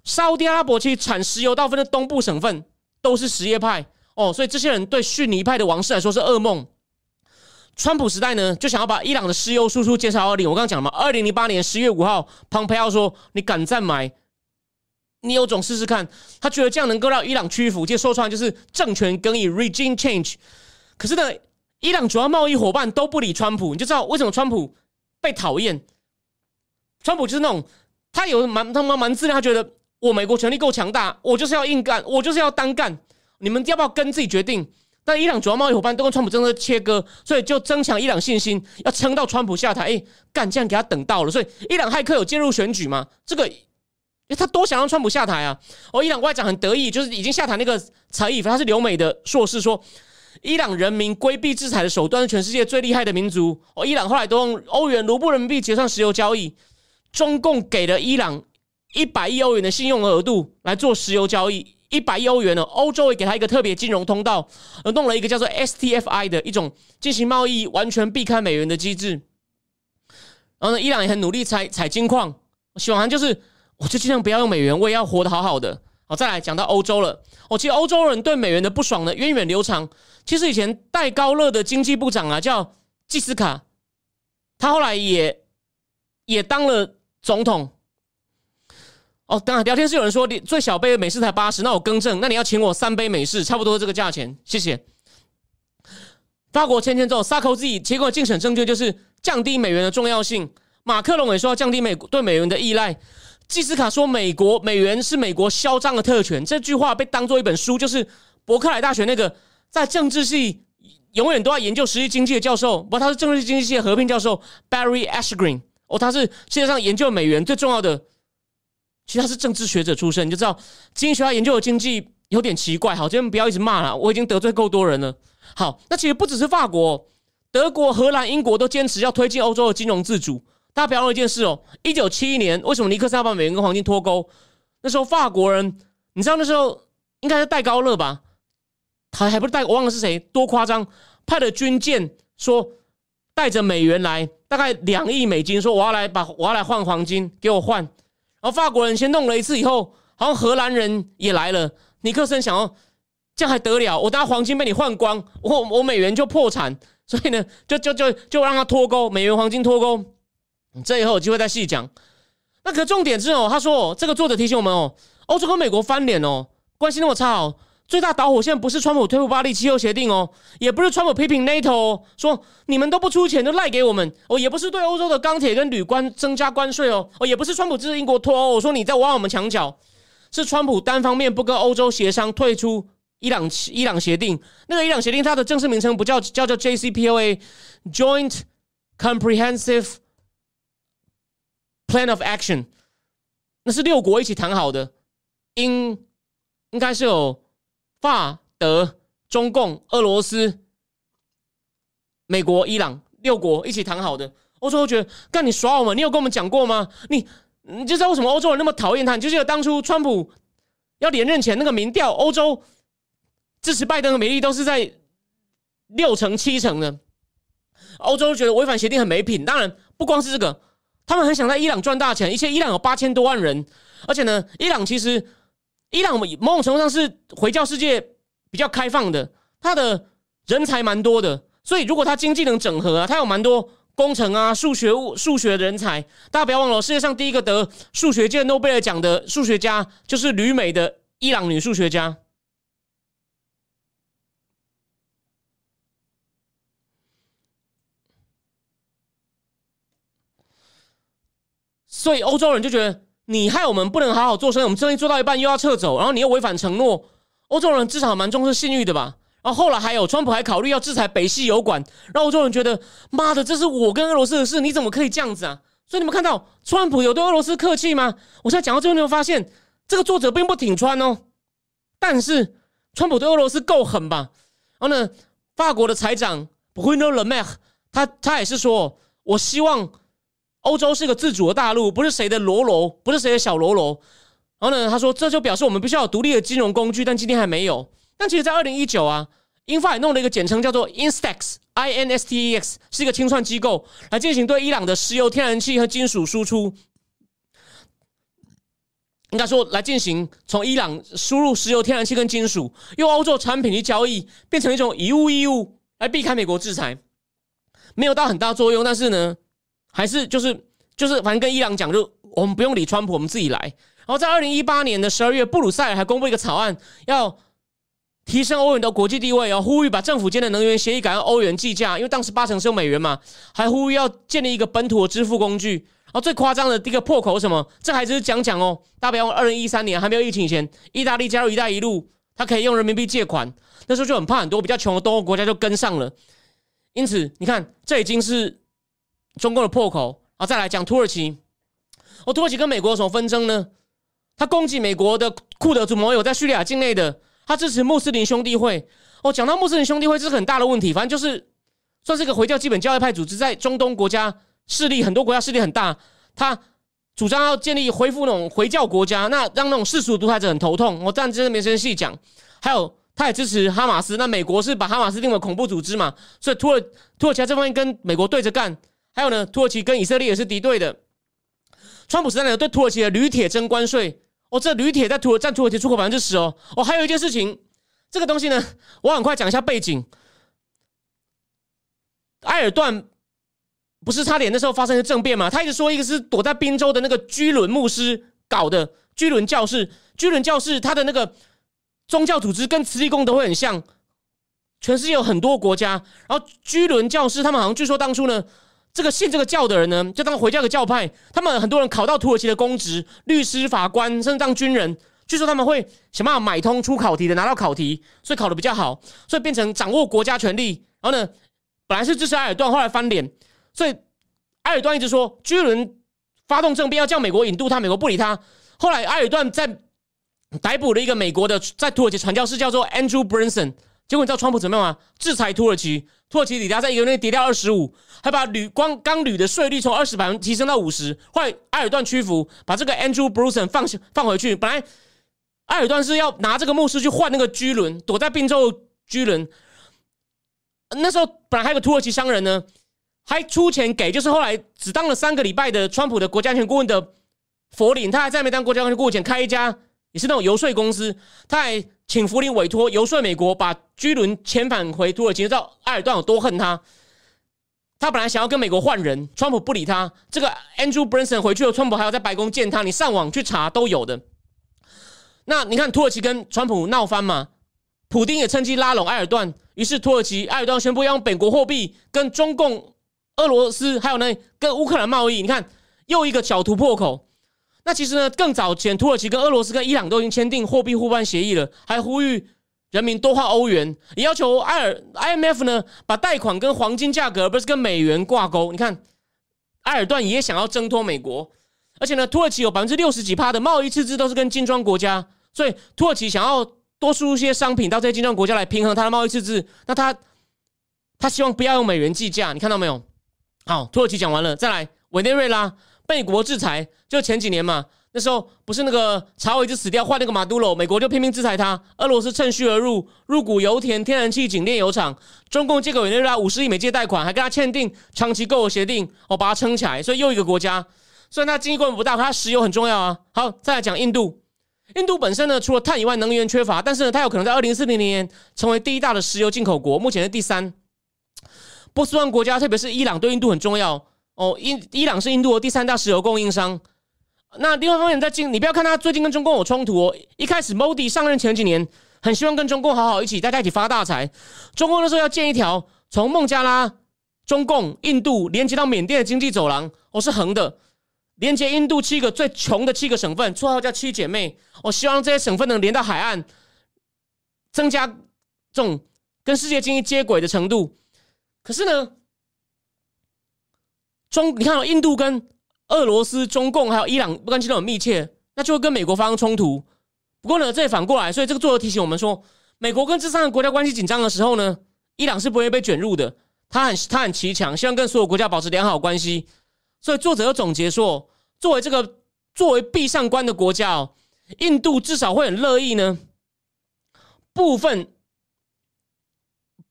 沙特阿拉伯其实产石油大部分的东部省份都是什叶派哦，所以这些人对逊尼派的王室来说是噩梦。川普时代呢，就想要把伊朗的石油输出减少二零。我刚刚讲了嘛，二零零八年十月五号，蓬佩奥说：“你敢再买？你有种试试看。”他觉得这样能够让伊朗屈服。其实说穿就是政权更替 （regime change）。可是呢，伊朗主要贸易伙伴都不理川普，你就知道为什么川普被讨厌。川普就是那种他有蛮他妈蛮自恋，他觉得。我美国权力够强大，我就是要硬干，我就是要单干。你们要不要跟自己决定？但伊朗主要贸易伙伴都跟川普政策切割，所以就增强伊朗信心，要撑到川普下台。哎，干这样给他等到了，所以伊朗骇客有介入选举吗？这个，他多想让川普下台啊！哦，伊朗外长很得意，就是已经下台那个才艺，他是留美的硕士，说伊朗人民规避制裁的手段是全世界最厉害的民族。哦，伊朗后来都用欧元、卢布人民币结算石油交易，中共给了伊朗。一百亿欧元的信用额度来做石油交易，一百亿欧元呢？欧洲也给他一个特别金融通道，而弄了一个叫做 STFI 的一种进行贸易完全避开美元的机制。然后呢，伊朗也很努力采采金矿，希望就是我就尽量不要用美元，我也要活得好好的。好，再来讲到欧洲了。哦，其实欧洲人对美元的不爽呢源远流长。其实以前戴高乐的经济部长啊叫季斯卡，他后来也也当了总统。哦，当然，聊天室有人说你最小杯的美式才八十，那我更正，那你要请我三杯美式，差不多这个价钱，谢谢。法国签签之后，萨科兹结果竞选证据就是降低美元的重要性，马克龙也说要降低美对美元的依赖，季斯卡说美国美元是美国嚣张的特权，这句话被当做一本书，就是伯克莱大学那个在政治系永远都要研究实际经济的教授，不，他是政治经济系的合并教授 Barry Ashgreen，哦，他是世界上研究美元最重要的。其实他是政治学者出身，你就知道经济学家研究的经济有点奇怪。好，今天不要一直骂了，我已经得罪够多人了。好，那其实不只是法国、德国、荷兰、英国都坚持要推进欧洲的金融自主。大家不要忘了一件事哦，一九七一年为什么尼克森要把美元跟黄金脱钩？那时候法国人，你知道那时候应该是戴高乐吧？他还不是戴，我忘了是谁，多夸张，派了军舰说带着美元来，大概两亿美金，说我要来把我要来换黄金，给我换。然后法国人先弄了一次以后，好像荷兰人也来了。尼克森想要这样还得了？我当黄金被你换光，我我美元就破产。所以呢，就就就就让他脱钩，美元黄金脱钩。这以后有机会再细讲。那可重点是哦，他说这个作者提醒我们哦，欧洲跟美国翻脸哦，关系那么差哦。最大导火线不是川普推出巴黎气候协定哦，也不是川普批评 NATO 说你们都不出钱就赖给我们哦，也不是对欧洲的钢铁跟铝关增加关税哦，哦，也不是川普支持英国脱欧，说你在挖我们墙角，是川普单方面不跟欧洲协商退出伊朗伊朗协定。那个伊朗协定它的正式名称不叫叫叫 JCPOA Joint Comprehensive Plan of Action，那是六国一起谈好的，应应该是有。法、德、中共、俄罗斯、美国、伊朗六国一起谈好的，欧洲觉得干你耍我们？你有跟我们讲过吗？你你就知道为什么欧洲人那么讨厌他？你就记得当初川普要连任前那个民调，欧洲支持拜登的比例都是在六成七成的。欧洲觉得违反协定很没品。当然不光是这个，他们很想在伊朗赚大钱。一些伊朗有八千多万人，而且呢，伊朗其实。伊朗某种程度上是回教世界比较开放的，他的人才蛮多的，所以如果他经济能整合啊，他有蛮多工程啊、数学物、数学人才。大家不要忘了，世界上第一个得数学界诺贝尔奖的数学家就是旅美的伊朗女数学家。所以欧洲人就觉得。你害我们不能好好做生意，我们生意做到一半又要撤走，然后你又违反承诺。欧洲人至少蛮重视信誉的吧？然后后来还有，川普还考虑要制裁北溪油管，让欧洲人觉得妈的，这是我跟俄罗斯的事，你怎么可以这样子啊？所以你们看到川普有对俄罗斯客气吗？我现在讲到最后，你会发现这个作者并不挺川哦，但是川普对俄罗斯够狠吧？然后呢，法国的财长 Bruno Le Maire，他他也是说，我希望欧洲是个自主的大陆，不是谁的罗罗，不是谁的小罗罗。然后呢，他说这就表示我们必须要有独立的金融工具，但今天还没有。但其实，在二零一九啊，英法也弄了一个简称叫做 Instex，I N S T E X，是一个清算机构，来进行对伊朗的石油、天然气和金属输出。应该说，来进行从伊朗输入石油、天然气跟金属，用欧洲产品去交易，变成一种以物易物，来避开美国制裁，没有到很大作用。但是呢，还是就是就是，反正跟伊朗讲，就我们不用理川普，我们自己来。然后在二零一八年的十二月，布鲁塞尔还公布一个草案，要提升欧元的国际地位，要呼吁把政府间的能源协议改用欧元计价，因为当时八成是用美元嘛，还呼吁要建立一个本土的支付工具。然后最夸张的第一个破口是什么？这还只是讲讲哦。大家不要忘，二零一三年还没有疫情前，意大利加入“一带一路”，它可以用人民币借款。那时候就很怕，很多比较穷的东欧国家就跟上了。因此，你看，这已经是中共的破口。好，再来讲土耳其。哦，土耳其跟美国有什么纷争呢？他攻击美国的库德族盟友在叙利亚境内的，他支持穆斯林兄弟会。哦，讲到穆斯林兄弟会，这是很大的问题。反正就是算是一个回教基本教义派组织，在中东国家。势力很多国家势力很大，他主张要建立恢复那种回教国家，那让那种世俗独裁者很头痛。我暂时没时间细讲。还有，他也支持哈马斯。那美国是把哈马斯定为恐怖组织嘛？所以土耳土耳其这方面跟美国对着干。还有呢，土耳其跟以色列也是敌对的。川普时代呢，对土耳其的铝铁征关税。哦，这铝铁在土耳占土耳其出口百分之十哦。哦，还有一件事情，这个东西呢，我很快讲一下背景。埃尔段。不是差点那时候发生一政变嘛？他一直说一个是躲在宾州的那个居伦牧师搞的居伦教士，居伦教士他的那个宗教组织跟慈济功德会很像，全世界有很多国家。然后居伦教士他们好像据说当初呢，这个信这个教的人呢，就当回教的教派，他们很多人考到土耳其的公职，律师、法官，甚至当军人。据说他们会想办法买通出考题的，拿到考题，所以考的比较好，所以变成掌握国家权力。然后呢，本来是支持埃尔段，后来翻脸。所以，埃尔段一直说，居伦发动政变要叫美国引渡他，美国不理他。后来，埃尔段在逮捕了一个美国的在土耳其传教士，叫做 Andrew Branson。结果你知道川普怎么样吗？制裁土耳其，土耳其里拉在一个月内跌掉二十五，还把铝光钢铝的税率从二十百分提升到五十。后来，埃尔段屈服，把这个 Andrew Bruson 放放回去。本来，埃尔段是要拿这个牧师去换那个居伦，躲在宾州居伦。那时候，本来还有个土耳其商人呢。还出钱给，就是后来只当了三个礼拜的川普的国家安全顾问的佛林，他还在没当国家安全顾问前开一家也是那种游说公司，他还请福林委托游说美国把居伦遣返回土耳其，知道埃尔段有多恨他。他本来想要跟美国换人，川普不理他。这个 Andrew Branson 回去了，川普还要在白宫见他，你上网去查都有的。那你看土耳其跟川普闹翻嘛？普丁也趁机拉拢埃尔段，于是土耳其埃尔段宣布要用本国货币跟中共。俄罗斯还有呢，跟乌克兰贸易，你看又一个小突破口。那其实呢，更早前土耳其跟俄罗斯跟伊朗都已经签订货币互换协议了，还呼吁人民多换欧元，也要求埃尔 IMF 呢把贷款跟黄金价格而不是跟美元挂钩。你看，埃尔段也想要挣脱美国，而且呢，土耳其有百分之六十几趴的贸易赤字都是跟金砖国家，所以土耳其想要多输入一些商品到这些金砖国家来平衡它的贸易赤字。那他他希望不要用美元计价，你看到没有？好，土耳其讲完了，再来委内瑞拉被国制裁，就前几年嘛，那时候不是那个查韦斯死掉换那个马杜罗，美国就拼命制裁他，俄罗斯趁虚而入，入股油田、天然气井炼油厂，中共借给委内瑞拉五十亿美金贷款，还跟他签订长期购油协定，哦，把它撑起来，所以又一个国家，虽然它经济规模不大，它石油很重要啊。好，再来讲印度，印度本身呢，除了碳以外，能源缺乏，但是呢，它有可能在二零四零年成为第一大的石油进口国，目前是第三。波斯湾国家，特别是伊朗，对印度很重要哦。印伊朗是印度的第三大石油供应商。那另外一方面，在近你不要看他最近跟中共有冲突哦。一开始 Modi 上任前几年，很希望跟中共好好一起，大家一起发大财。中共那时候要建一条从孟加拉、中共、印度连接到缅甸的经济走廊，哦是横的，连接印度七个最穷的七个省份，绰号叫七姐妹。我希望这些省份能连到海岸，增加这种跟世界经济接轨的程度。可是呢，中你看，印度跟俄罗斯、中共还有伊朗关系都很密切。那就会跟美国发生冲突。不过呢，这也反过来，所以这个作者提醒我们说，美国跟这三个国家关系紧张的时候呢，伊朗是不会被卷入的。他很他很奇强，希望跟所有国家保持良好关系。所以作者又总结说，作为这个作为闭上关的国家哦，印度至少会很乐意呢，部分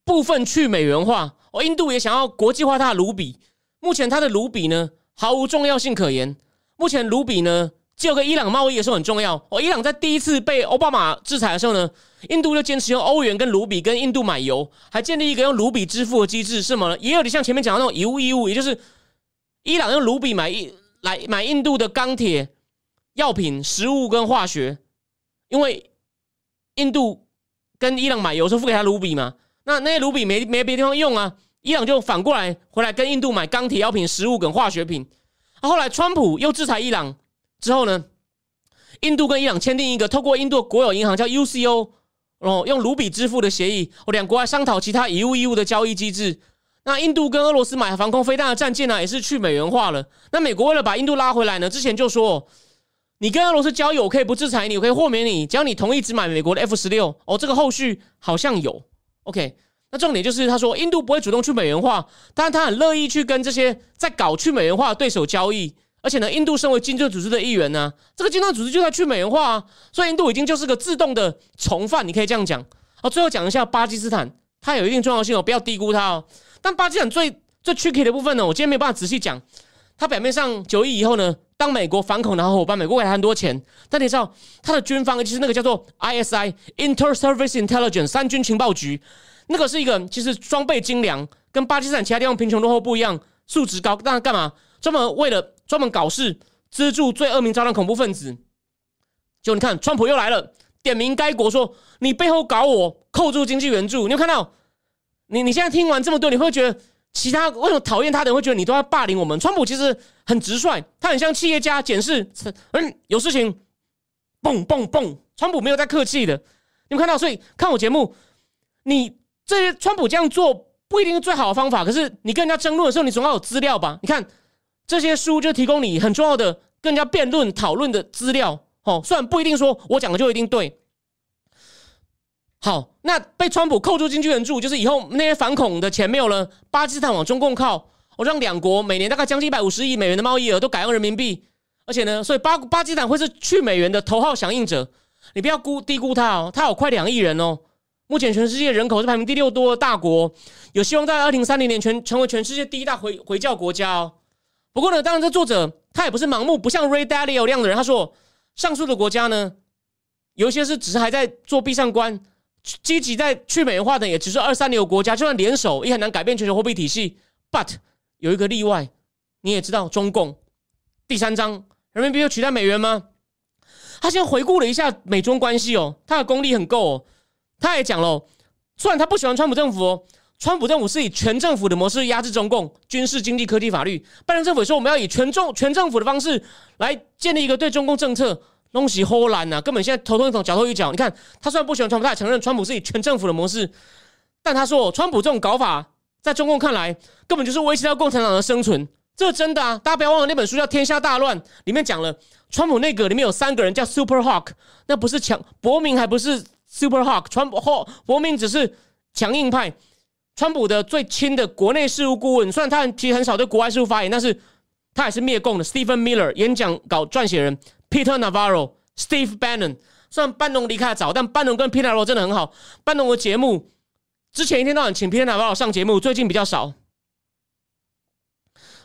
部分去美元化。哦，印度也想要国际化它的卢比。目前它的卢比呢，毫无重要性可言。目前卢比呢？就跟伊朗贸易也是很重要哦。伊朗在第一次被奥巴马制裁的时候呢，印度就坚持用欧元跟卢比跟印度买油，还建立一个用卢比支付的机制，是吗？也有点像前面讲的那种以物易物，也就是伊朗用卢比买印来买印度的钢铁、药品、食物跟化学，因为印度跟伊朗买油时候付给他卢比嘛，那那些卢比没没别地方用啊，伊朗就反过来回来跟印度买钢铁、药品、食物跟化学品。后来川普又制裁伊朗。之后呢，印度跟伊朗签订一个透过印度国有银行叫 UCO 哦，用卢比支付的协议，哦，两国还商讨其他以物易物的交易机制。那印度跟俄罗斯买防空飞弹的战舰呢，也是去美元化了。那美国为了把印度拉回来呢，之前就说，你跟俄罗斯交易，我可以不制裁你，我可以豁免你，只要你同意只买美国的 F 十六。哦，这个后续好像有 OK。那重点就是他说，印度不会主动去美元化，但是他很乐意去跟这些在搞去美元化的对手交易。而且呢，印度身为金砖组织的一员呢，这个金砖组织就在去美元化啊，所以印度已经就是个自动的从犯，你可以这样讲。好，最后讲一下巴基斯坦，它有一定重要性哦，不要低估它哦。但巴基斯坦最最 tricky 的部分呢，我今天没有办法仔细讲。它表面上九亿以后呢，当美国反恐的好伙伴，美国给他很多钱，但你知道它的军方就是那个叫做 ISI（Inter-Service Intelligence） 三军情报局，那个是一个其实装备精良，跟巴基斯坦其他地方贫穷落后不一样，素质高，但干嘛？专门为了专门搞事，资助最恶名昭彰恐怖分子。就你看，川普又来了，点名该国说你背后搞我，扣住经济援助。你有看到？你你现在听完这么多，你会觉得其他为什么讨厌他的人会觉得你都在霸凌我们？川普其实很直率，他很像企业家，检视嗯有事情，蹦蹦蹦。川普没有在客气的，你们看到？所以看我节目，你这些川普这样做不一定是最好的方法，可是你跟人家争论的时候，你总要有资料吧？你看。这些书就提供你很重要的跟人家辩论讨论的资料，哦，虽然不一定说我讲的就一定对。好，那被川普扣住经济援助，就是以后那些反恐的钱没有了，巴基斯坦往中共靠，我让两国每年大概将近一百五十亿美元的贸易额都改用人民币，而且呢，所以巴巴基斯坦会是去美元的头号响应者，你不要估低估他哦，他有快两亿人哦，目前全世界人口是排名第六多的大国，有希望在二零三零年全成为全世界第一大回回教国家哦。不过呢，当然，这作者他也不是盲目，不像 Ray Dalio 那样的人。他说，上述的国家呢，有一些是只是还在做闭上关，积极在去美元化的，也只是二三流国家，就算联手也很难改变全球货币体系。But 有一个例外，你也知道，中共第三章人民币又取代美元吗？他先回顾了一下美中关系哦，他的功力很够哦。他也讲了，虽然他不喜欢川普政府哦。川普政府是以全政府的模式压制中共军事、经济、科技、法律。拜登政府说我们要以全中全政府的方式来建立一个对中共政策东西豁然呐，根本现在头痛一头脚痛一脚。你看他虽然不喜欢川普，他也承认川普是以全政府的模式，但他说川普这种搞法在中共看来根本就是威胁到共产党的生存，这真的啊！大家不要忘了那本书叫《天下大乱》，里面讲了川普内阁里面有三个人叫 Super Hawk，那不是强伯明，还不是 Super Hawk，川普后伯明只是强硬派。川普的最亲的国内事务顾问，虽然他其实很少对国外事务发言，但是他也是灭共的。Stephen Miller 演讲稿撰写人，Peter Navarro、Steve Bannon。虽然班农离开的早，但班农跟 Peter Navarro 真的很好。班农的节目之前一天到晚请 Peter Navarro 上节目，最近比较少。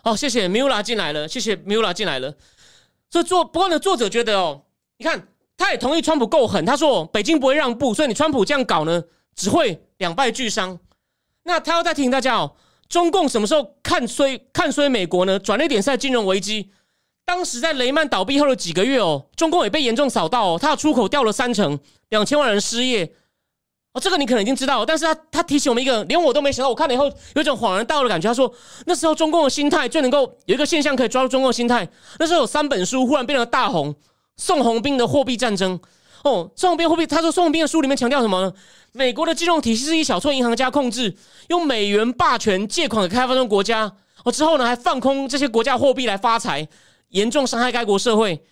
好，谢谢 Mula 进来了，谢谢 Mula 进来了。所以作不过呢，作者觉得哦，你看他也同意川普够狠，他说北京不会让步，所以你川普这样搞呢，只会两败俱伤。那他要再提醒大家哦，中共什么时候看衰看衰美国呢？转捩点是在金融危机，当时在雷曼倒闭后的几个月哦，中共也被严重扫到哦，它的出口掉了三成，两千万人失业哦，这个你可能已经知道，但是他他提醒我们一个，连我都没想到，我看了以后有一种恍然大悟的感觉。他说那时候中共的心态最能够有一个现象可以抓住中共的心态，那时候有三本书忽然变成大红，宋鸿兵的货币战争。哦，宋鸿兵货币，他说宋鸿兵的书里面强调什么呢？美国的金融体系是以小撮银行家控制，用美元霸权借款给开发中国家。哦，之后呢还放空这些国家货币来发财，严重伤害该国社会。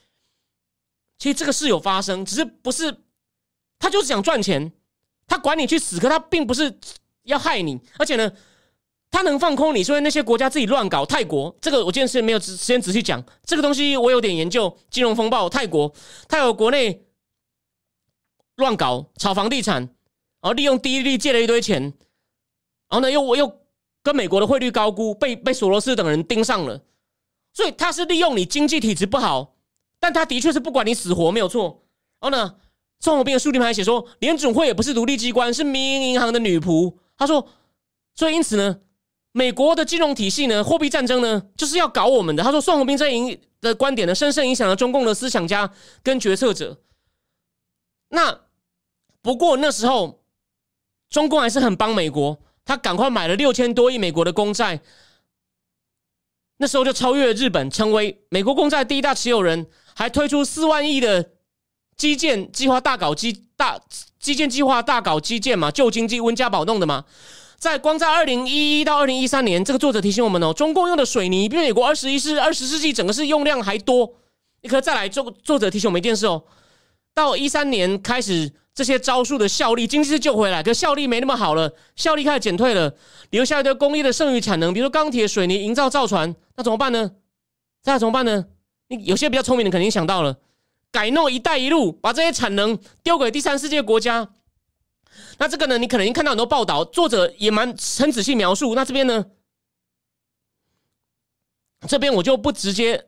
其实这个事有发生，只是不是他就是想赚钱，他管你去死，可他并不是要害你，而且呢，他能放空你，所以那些国家自己乱搞。泰国这个我今天是没有时间仔细讲这个东西，我有点研究金融风暴。泰国，泰国国内乱搞炒房地产，然后利用低利率借了一堆钱，然后呢又我又跟美国的汇率高估，被被索罗斯等人盯上了，所以他是利用你经济体制不好。但他的确是不管你死活没有错。然后呢，宋宏斌的书里面还写说，联准会也不是独立机关，是民营银行的女仆。他说，所以因此呢，美国的金融体系呢，货币战争呢，就是要搞我们的。他说，宋鸿兵这影的观点呢，深深影响了中共的思想家跟决策者。那不过那时候，中共还是很帮美国，他赶快买了六千多亿美国的公债。那时候就超越日本，成为美国公债第一大持有人。还推出四万亿的基建计划，大搞基大基建计划，大搞基建嘛，旧经济、温家宝弄的嘛。在光在二零一一到二零一三年，这个作者提醒我们哦，中共用的水泥比美国二十一世二十世纪整个是用量还多。你可再来作作者提醒我们一件事哦，到一三年开始，这些招数的效力，经济是救回来，可效力没那么好了，效力开始减退了，留下一堆工业的剩余产能，比如说钢铁、水泥、营造、造船，那怎么办呢？再怎么办呢？你有些比较聪明的肯定想到了，改弄“一带一路”，把这些产能丢给第三世界国家。那这个呢，你可能已经看到很多报道，作者也蛮很仔细描述。那这边呢，这边我就不直接，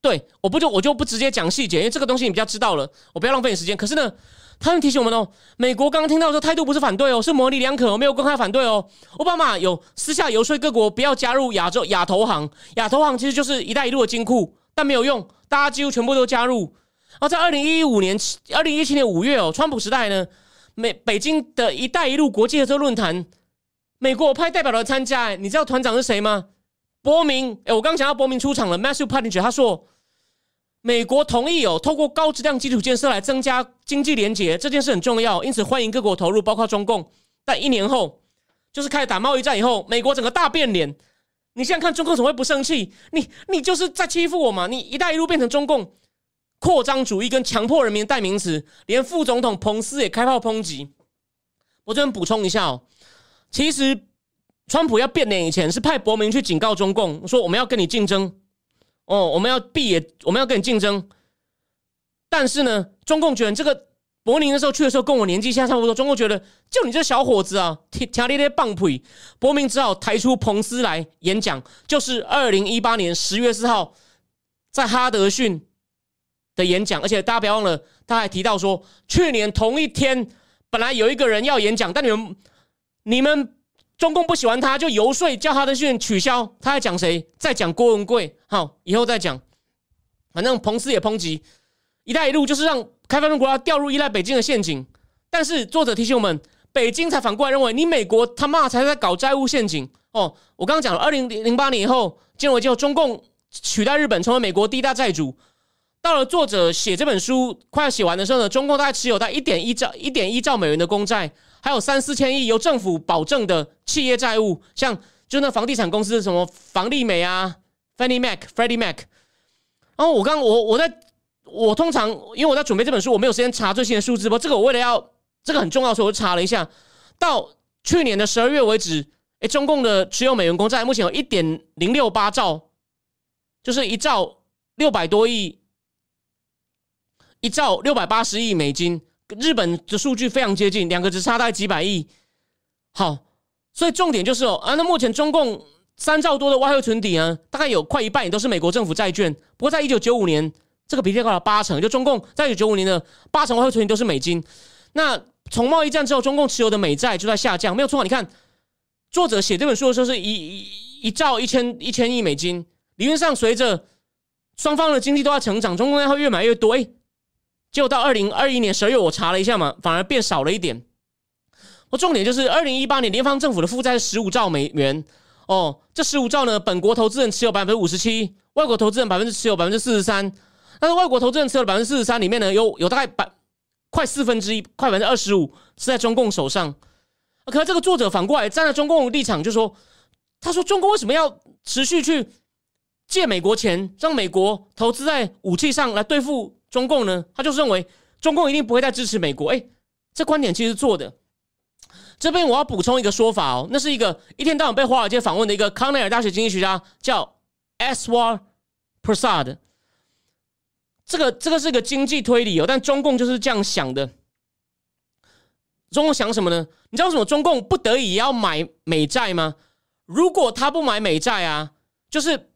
对，我不就我就不直接讲细节，因为这个东西你比较知道了，我不要浪费你时间。可是呢，他们提醒我们哦，美国刚刚听到说态度不是反对哦，是模棱两可，没有公开反对哦。奥巴马有私下游说各国不要加入亚洲亚投行，亚投行其实就是“一带一路”的金库。但没有用，大家几乎全部都加入。然后在二零一五年、二零一七年五月哦，川普时代呢，美北京的一带一路国际合作论坛，美国派代表来参加。你知道团长是谁吗？伯明。哎，我刚想到伯明出场了，Matthew p a t t i n g 他说，美国同意哦，透过高质量基础建设来增加经济连结，这件事很重要，因此欢迎各国投入，包括中共。但一年后，就是开始打贸易战以后，美国整个大变脸。你现在看中共怎么会不生气？你你就是在欺负我嘛！你“一带一路”变成中共扩张主义跟强迫人民的代名词，连副总统彭斯也开炮抨击。我这边补充一下哦，其实川普要变脸以前是派伯明去警告中共，说我们要跟你竞争哦，我们要闭也，我们要跟你竞争。但是呢，中共觉得这个。柏林的时候去的时候，跟我年纪相差不多。中共觉得就你这小伙子啊，听咧咧棒腿。伯明只好抬出彭斯来演讲，就是二零一八年十月四号在哈德逊的演讲。而且大家不要忘了，他还提到说，去年同一天本来有一个人要演讲，但你们你们中共不喜欢他，就游说叫哈德逊取消。他在讲谁？在讲郭文贵。好，以后再讲。反正彭斯也抨击“一带一路”，就是让。开发中国家掉入依赖北京的陷阱，但是作者提醒我们，北京才反过来认为你美国他妈才在搞债务陷阱哦。我刚刚讲了，二零零八年以后，金融危机后，中共取代日本成为美国第一大债主。到了作者写这本书快要写完的时候呢，中共大概持有在一点一兆一点一兆美元的公债，还有三四千亿由政府保证的企业债务，像就那房地产公司什么房利美啊，Fannie Mac、Freddie Mac。然后我刚我我在。我通常因为我在准备这本书，我没有时间查最新的数字。不，这个我为了要这个很重要，所以我查了一下，到去年的十二月为止，哎，中共的持有美元公债目前有一点零六八兆，就是一兆六百多亿，一兆六百八十亿美金。日本的数据非常接近，两个只差大概几百亿。好，所以重点就是哦，啊，那目前中共三兆多的外汇存底呢，大概有快一半也都是美国政府债券。不过在一九九五年。这个比例高了八成，就中共在一九九五年的八成外汇存底都是美金。那从贸易战之后，中共持有的美债就在下降，没有错。你看，作者写这本书的时候是一一一兆一千一千亿美金，理论上随着双方的经济都在成长，中共要会越买越多。哎，结果到二零二一年十二月，我查了一下嘛，反而变少了一点。我重点就是二零一八年联邦政府的负债是十五兆美元哦，这十五兆呢，本国投资人持有百分之五十七，外国投资人百分之持有百分之四十三。但是外国投资人持有百分之四十三里面呢，有有大概百快四分之一，快百分之二十五是在中共手上。可是这个作者反过来站在中共立场，就说：“他说中共为什么要持续去借美国钱，让美国投资在武器上来对付中共呢，他就是认为中共一定不会再支持美国。哎，这观点其实是错的。这边我要补充一个说法哦，那是一个一天到晚被华尔街访问的一个康奈尔大学经济学家，叫 Swar Prasad。这个这个是个经济推理哦，但中共就是这样想的。中共想什么呢？你知道为什么中共不得已要买美债吗？如果他不买美债啊，就是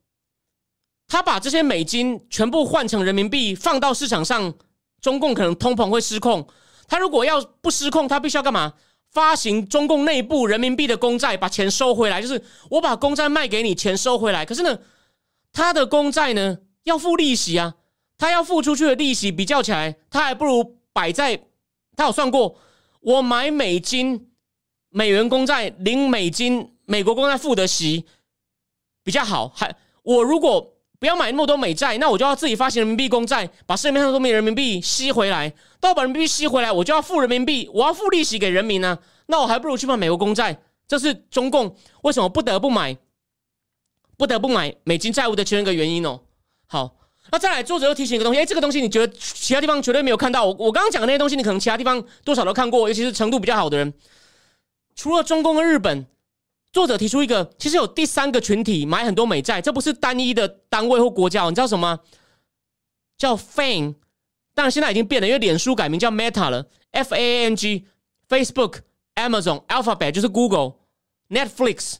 他把这些美金全部换成人民币放到市场上，中共可能通膨会失控。他如果要不失控，他必须要干嘛？发行中共内部人民币的公债，把钱收回来，就是我把公债卖给你，钱收回来。可是呢，他的公债呢要付利息啊，他要付出去的利息比较起来，他还不如摆在他有算过，我买美金美元公债零美金美国公债付的息比较好。还我如果不要买那么多美债，那我就要自己发行人民币公债，把市面上都没人民币吸回来。到把人民币吸回来，我就要付人民币，我要付利息给人民呢。那我还不如去买美国公债。这是中共为什么不得不买、不得不买美金债务的其中一个原因哦。好，那再来，作者又提醒一个东西，哎，这个东西你觉得其他地方绝对没有看到？我我刚刚讲的那些东西，你可能其他地方多少都看过，尤其是程度比较好的人。除了中共跟日本，作者提出一个，其实有第三个群体买很多美债，这不是单一的单位或国家，你知道什么？叫 FANG。当然，现在已经变了，因为脸书改名叫 Meta 了，F A A N G，Facebook、Amazon、Alphabet 就是 Google、Netflix。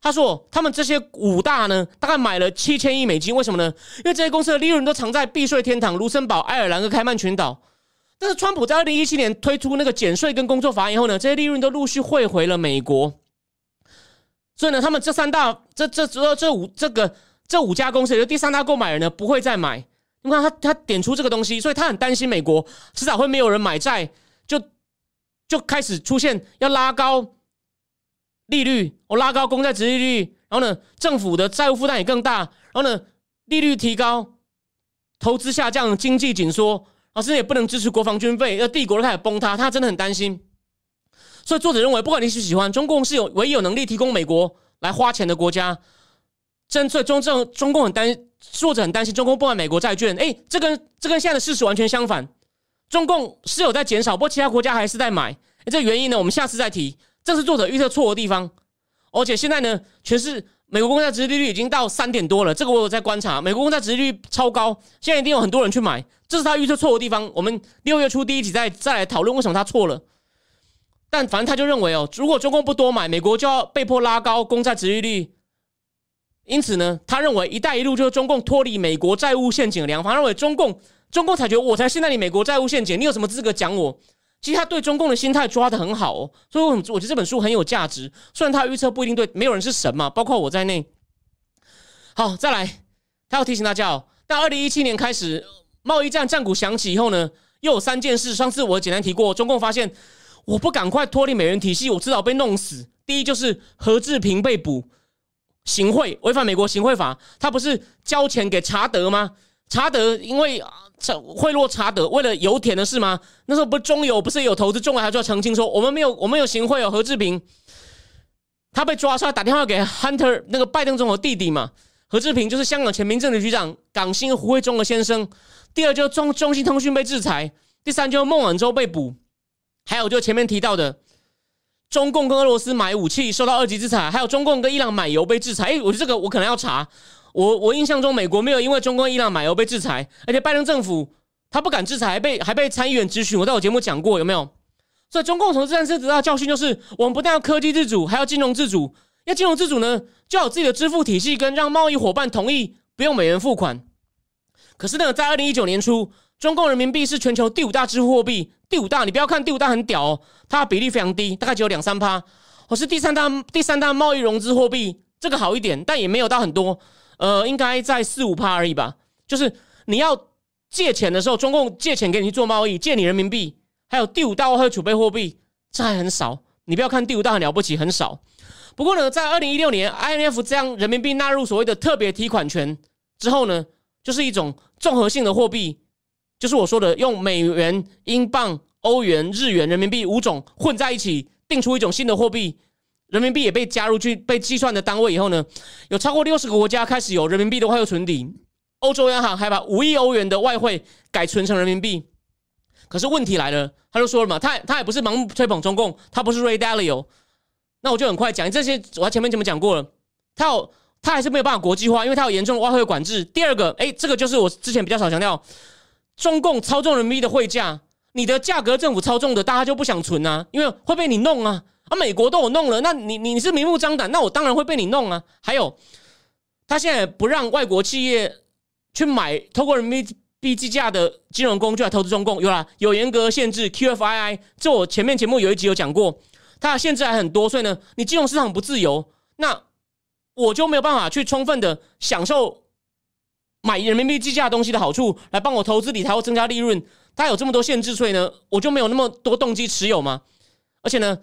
他说，他们这些五大呢，大概买了七千亿美金。为什么呢？因为这些公司的利润都藏在避税天堂——卢森堡、爱尔兰和开曼群岛。但是，川普在二零一七年推出那个减税跟工作法案以后呢，这些利润都陆续汇回了美国。所以呢，他们这三大、这这这这五这个这五家公司，就第三大购买人呢，不会再买。你看他，他点出这个东西，所以他很担心美国迟早会没有人买债，就就开始出现要拉高利率，我拉高公债值利率，然后呢，政府的债务负担也更大，然后呢，利率提高，投资下降，经济紧缩，老师也不能支持国防军费，那帝国都开始崩塌，他真的很担心。所以作者认为，不管你是喜欢中共，是有唯一有能力提供美国来花钱的国家。真所以中正中共很担，作者很担心中共不买美国债券。哎，这跟这跟现在的事实完全相反。中共是有在减少，不过其他国家还是在买。这原因呢，我们下次再提。这是作者预测错的地方。而且现在呢，全是美国公债殖利率已经到三点多了。这个我有在观察，美国公债殖利率超高，现在一定有很多人去买。这是他预测错的地方。我们六月初第一集再再来讨论为什么他错了。但反正他就认为哦，如果中共不多买，美国就要被迫拉高公债殖利率。因此呢，他认为“一带一路”就是中共脱离美国债务陷阱的良方。认为中共中共才觉得我才陷在你美国债务陷阱，你有什么资格讲我？其实他对中共的心态抓的很好哦，所以我我觉得这本书很有价值。虽然他预测不一定对，没有人是神嘛，包括我在内。好，再来，他要提醒大家哦，到二零一七年开始，贸易战战鼓响起以后呢，又有三件事。上次我简单提过，中共发现我不赶快脱离美元体系，我迟早被弄死。第一就是何志平被捕。行贿违反美国行贿法，他不是交钱给查德吗？查德因为贿赂查德，为了油田的事吗？那时候不中油不是有投资中油，他就要澄清说我们没有，我们有行贿哦。何志平他被抓出来打电话给 Hunter 那个拜登总统弟弟嘛？何志平就是香港前民政局局长港星胡慧中的先生。第二就是中中兴通讯被制裁，第三就是孟晚舟被捕，还有就前面提到的。中共跟俄罗斯买武器受到二级制裁，还有中共跟伊朗买油被制裁。哎，我觉得这个我可能要查。我我印象中美国没有因为中共伊朗买油被制裁，而且拜登政府他不敢制裁，还被还被参议员质询。我在我节目讲过，有没有？所以中共从这件事得到的教训就是，我们不但要科技自主，还要金融自主。要金融自主呢，就要有自己的支付体系，跟让贸易伙伴同意不用美元付款。可是呢，在二零一九年初。中共人民币是全球第五大支付货币，第五大你不要看第五大很屌哦，它的比例非常低，大概只有两三趴。我是第三大第三大贸易融资货币，这个好一点，但也没有到很多，呃，应该在四五趴而已吧。就是你要借钱的时候，中共借钱给你去做贸易，借你人民币，还有第五大外汇储备货币，这还很少。你不要看第五大很了不起，很少。不过呢，在二零一六年，INF 将人民币纳入所谓的特别提款权之后呢，就是一种综合性的货币。就是我说的，用美元、英镑、欧元、日元、人民币五种混在一起，定出一种新的货币，人民币也被加入去被计算的单位以后呢，有超过六十个国家开始有人民币的外汇存底，欧洲央行还把五亿欧元的外汇改存成人民币。可是问题来了，他就说了嘛，他他也不是盲目吹捧中共，他不是 Ray Dalio。那我就很快讲这些，我前面怎么讲过了？他有他还是没有办法国际化，因为他有严重的外汇管制。第二个，哎，这个就是我之前比较少强调，中共操纵人民币的汇价，你的价格政府操纵的，大家就不想存啊，因为会被你弄啊。啊，美国都有弄了，那你你你是明目张胆，那我当然会被你弄啊。还有，他现在不让外国企业去买透过人民币计价的金融工具来投资中共，有啦，有严格限制 QFII，这我前面节目有一集有讲过，它的限制还很多，所以呢，你金融市场不自由，那我就没有办法去充分的享受买人民币计价东西的好处，来帮我投资理财或增加利润。它有这么多限制，所以呢，我就没有那么多动机持有吗？而且呢？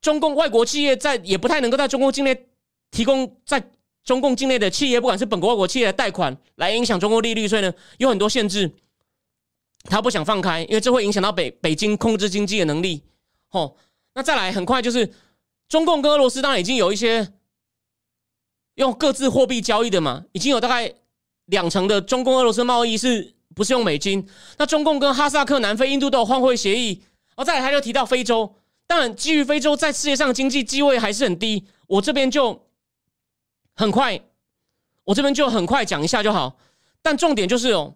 中共外国企业在也不太能够在中共境内提供在中共境内的企业，不管是本国外国企业的贷款，来影响中国利率，所以呢有很多限制，他不想放开，因为这会影响到北北京控制经济的能力。哦，那再来很快就是中共跟俄罗斯当然已经有一些用各自货币交易的嘛，已经有大概两成的中共俄罗斯贸易是不是用美金？那中共跟哈萨克、南非、印度都有换汇协议。哦，再来他就提到非洲。当然，基于非洲在世界上经济地位还是很低，我这边就很快，我这边就很快讲一下就好。但重点就是哦，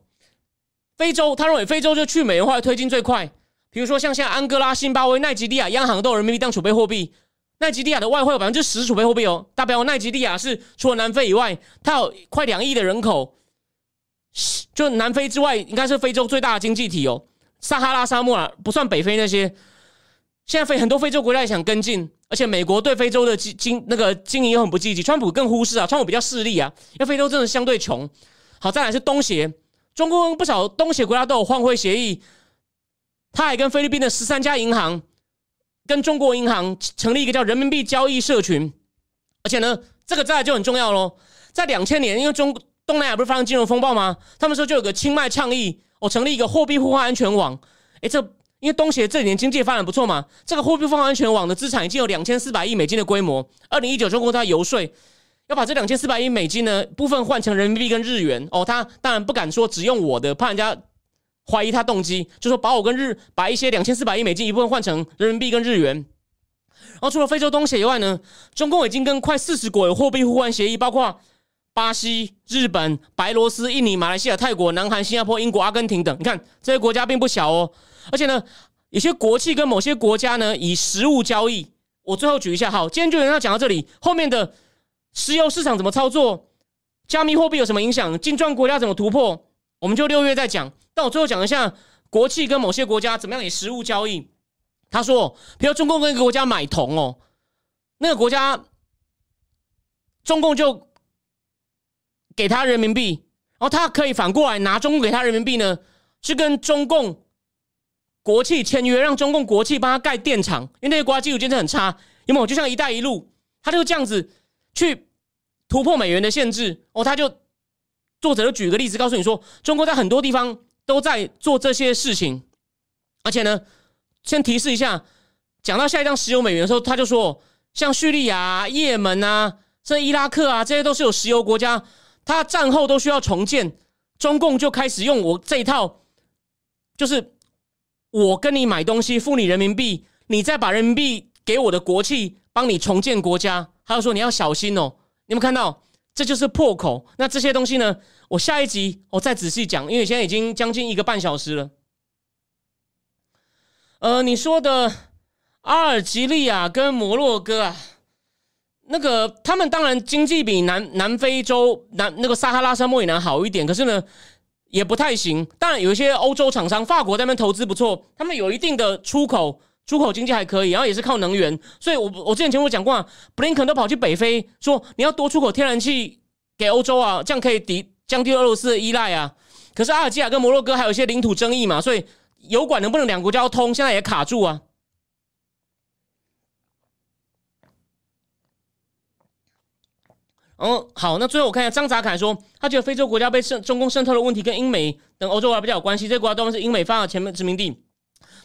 非洲他认为非洲就去美元化推进最快。比如说像现在安哥拉、辛巴威、奈吉利亚央行都有人民币当储备货币，奈吉利亚的外汇有百分之十储备货币哦。代表奈吉利亚是除了南非以外，它有快两亿的人口，就南非之外应该是非洲最大的经济体哦。撒哈拉沙漠啊，不算北非那些。现在非很多非洲国家也想跟进，而且美国对非洲的经经那个经营又很不积极，川普更忽视啊，川普比较势利啊，因为非洲真的相对穷。好，再来是东协，中国不少东协国家都有换汇协议，他还跟菲律宾的十三家银行跟中国银行成立一个叫人民币交易社群，而且呢，这个再来就很重要喽，在两千年，因为中东南亚不是发生金融风暴吗？他们说就有个清迈倡议，我成立一个货币互换安全网，诶，这。因为东协这几年经济发展不错嘛，这个货币互换安全网的资产已经有两千四百亿美金的规模。二零一九中国在游说要把这两千四百亿美金呢部分换成人民币跟日元哦，他当然不敢说只用我的，怕人家怀疑他动机，就说把我跟日把一些两千四百亿美金一部分换成人民币跟日元。然后除了非洲东协以外呢，中共已经跟快四十国有货币互换协议，包括巴西、日本、白罗斯、印尼、马来西亚、泰国、南韩、新加坡、英国、阿根廷等。你看这些国家并不小哦。而且呢，有些国企跟某些国家呢以实物交易。我最后举一下，好，今天就要讲到这里。后面的石油市场怎么操作，加密货币有什么影响，金砖国家怎么突破，我们就六月再讲。但我最后讲一下国企跟某些国家怎么样以实物交易。他说，比如中共跟一个国家买铜哦，那个国家中共就给他人民币，然后他可以反过来拿中共给他人民币呢，去跟中共。国企签约，让中共国企帮他盖电厂，因为那些国家基础建设很差，有没有？就像“一带一路”，他就这样子去突破美元的限制哦。他就作者就举个例子，告诉你说，中国在很多地方都在做这些事情，而且呢，先提示一下，讲到下一张石油美元的时候，他就说，像叙利亚、也门啊，甚至伊拉克啊，这些都是有石油国家，他战后都需要重建，中共就开始用我这一套，就是。我跟你买东西，付你人民币，你再把人民币给我的国企，帮你重建国家。还有说你要小心哦，你们看到这就是破口。那这些东西呢？我下一集我再仔细讲，因为现在已经将近一个半小时了。呃，你说的阿尔及利亚跟摩洛哥啊，那个他们当然经济比南南非洲南那个撒哈拉沙漠以南好一点，可是呢？也不太行，当然有一些欧洲厂商，法国那边投资不错，他们有一定的出口，出口经济还可以，然后也是靠能源，所以我我之前节目讲过，布林肯都跑去北非说你要多出口天然气给欧洲啊，这样可以抵降低俄罗斯的依赖啊。可是阿尔及利亚跟摩洛哥还有一些领土争议嘛，所以油管能不能两国交通，现在也卡住啊。嗯，好，那最后我看一下张泽凯说，他觉得非洲国家被渗中共渗透的问题跟英美等欧洲国家比较有关系，这些国家都是英美发的前面殖民地。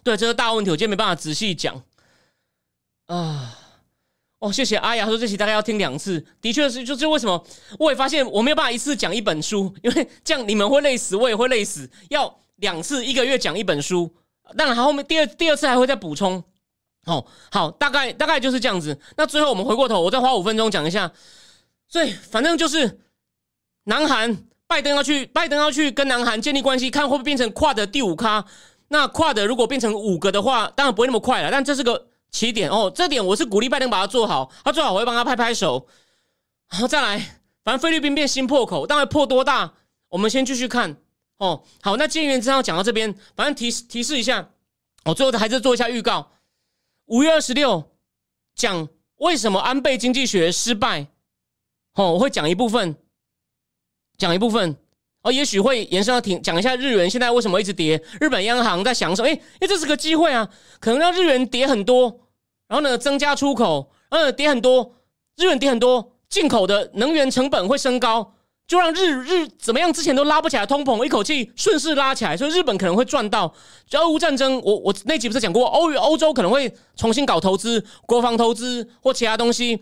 对，这是大问题，我今天没办法仔细讲。啊，哦，谢谢阿雅说这期大概要听两次，的确是，就是为什么我也发现我没有办法一次讲一本书，因为这样你们会累死，我也会累死，要两次一个月讲一本书，当然后面第二第二次还会再补充。哦，好，大概大概就是这样子。那最后我们回过头，我再花五分钟讲一下。所以反正就是，南韩拜登要去，拜登要去跟南韩建立关系，看会不会变成跨的第五咖。那跨的如果变成五个的话，当然不会那么快了，但这是个起点哦。这点我是鼓励拜登把它做好，他做好我会帮他拍拍手。然后再来，反正菲律宾变新破口，当然破多大，我们先继续看哦。好，那建元之后讲到这边，反正提提示一下，我最后还是做一下预告。五月二十六讲为什么安倍经济学失败，哦，我会讲一部分，讲一部分，哦，也许会延伸到听讲一下日元现在为什么一直跌，日本央行在想说，哎，因为这是个机会啊，可能让日元跌很多，然后呢增加出口，呃，跌很多，日元跌很多，进口的能源成本会升高。就让日日怎么样？之前都拉不起来通膨，一口气顺势拉起来，所以日本可能会赚到。就俄乌战争，我我那集不是讲过，欧欧洲可能会重新搞投资，国防投资或其他东西，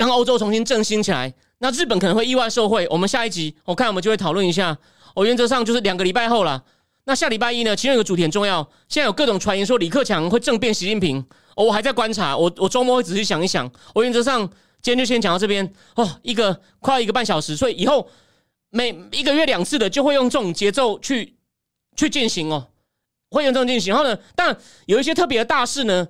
让欧洲重新振兴起来。那日本可能会意外受惠。我们下一集我看我们就会讨论一下。我原则上就是两个礼拜后了。那下礼拜一呢？其中有个主题很重要。现在有各种传言说李克强会政变习近平，我还在观察。我我周末会仔细想一想。我原则上。今天就先讲到这边哦，一个快要一个半小时，所以以后每一个月两次的就会用这种节奏去去进行哦，会用这种进行。然后呢，但有一些特别的大事呢，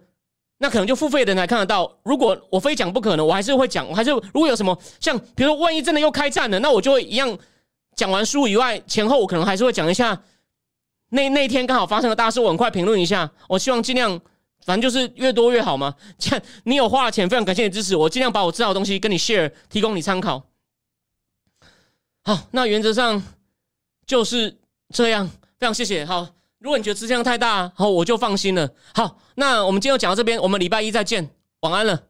那可能就付费的人才看得到。如果我非讲不可能，我还是会讲。我还是如果有什么像，比如说万一真的又开战了，那我就会一样讲完书以外，前后我可能还是会讲一下那那天刚好发生的大事，我很快评论一下。我希望尽量。反正就是越多越好嘛。这样你有花了钱，非常感谢你支持我，尽量把我知道的东西跟你 share，提供你参考。好，那原则上就是这样，非常谢谢。好，如果你觉得吃相太大，好，我就放心了。好，那我们今天就讲到这边，我们礼拜一再见，晚安了。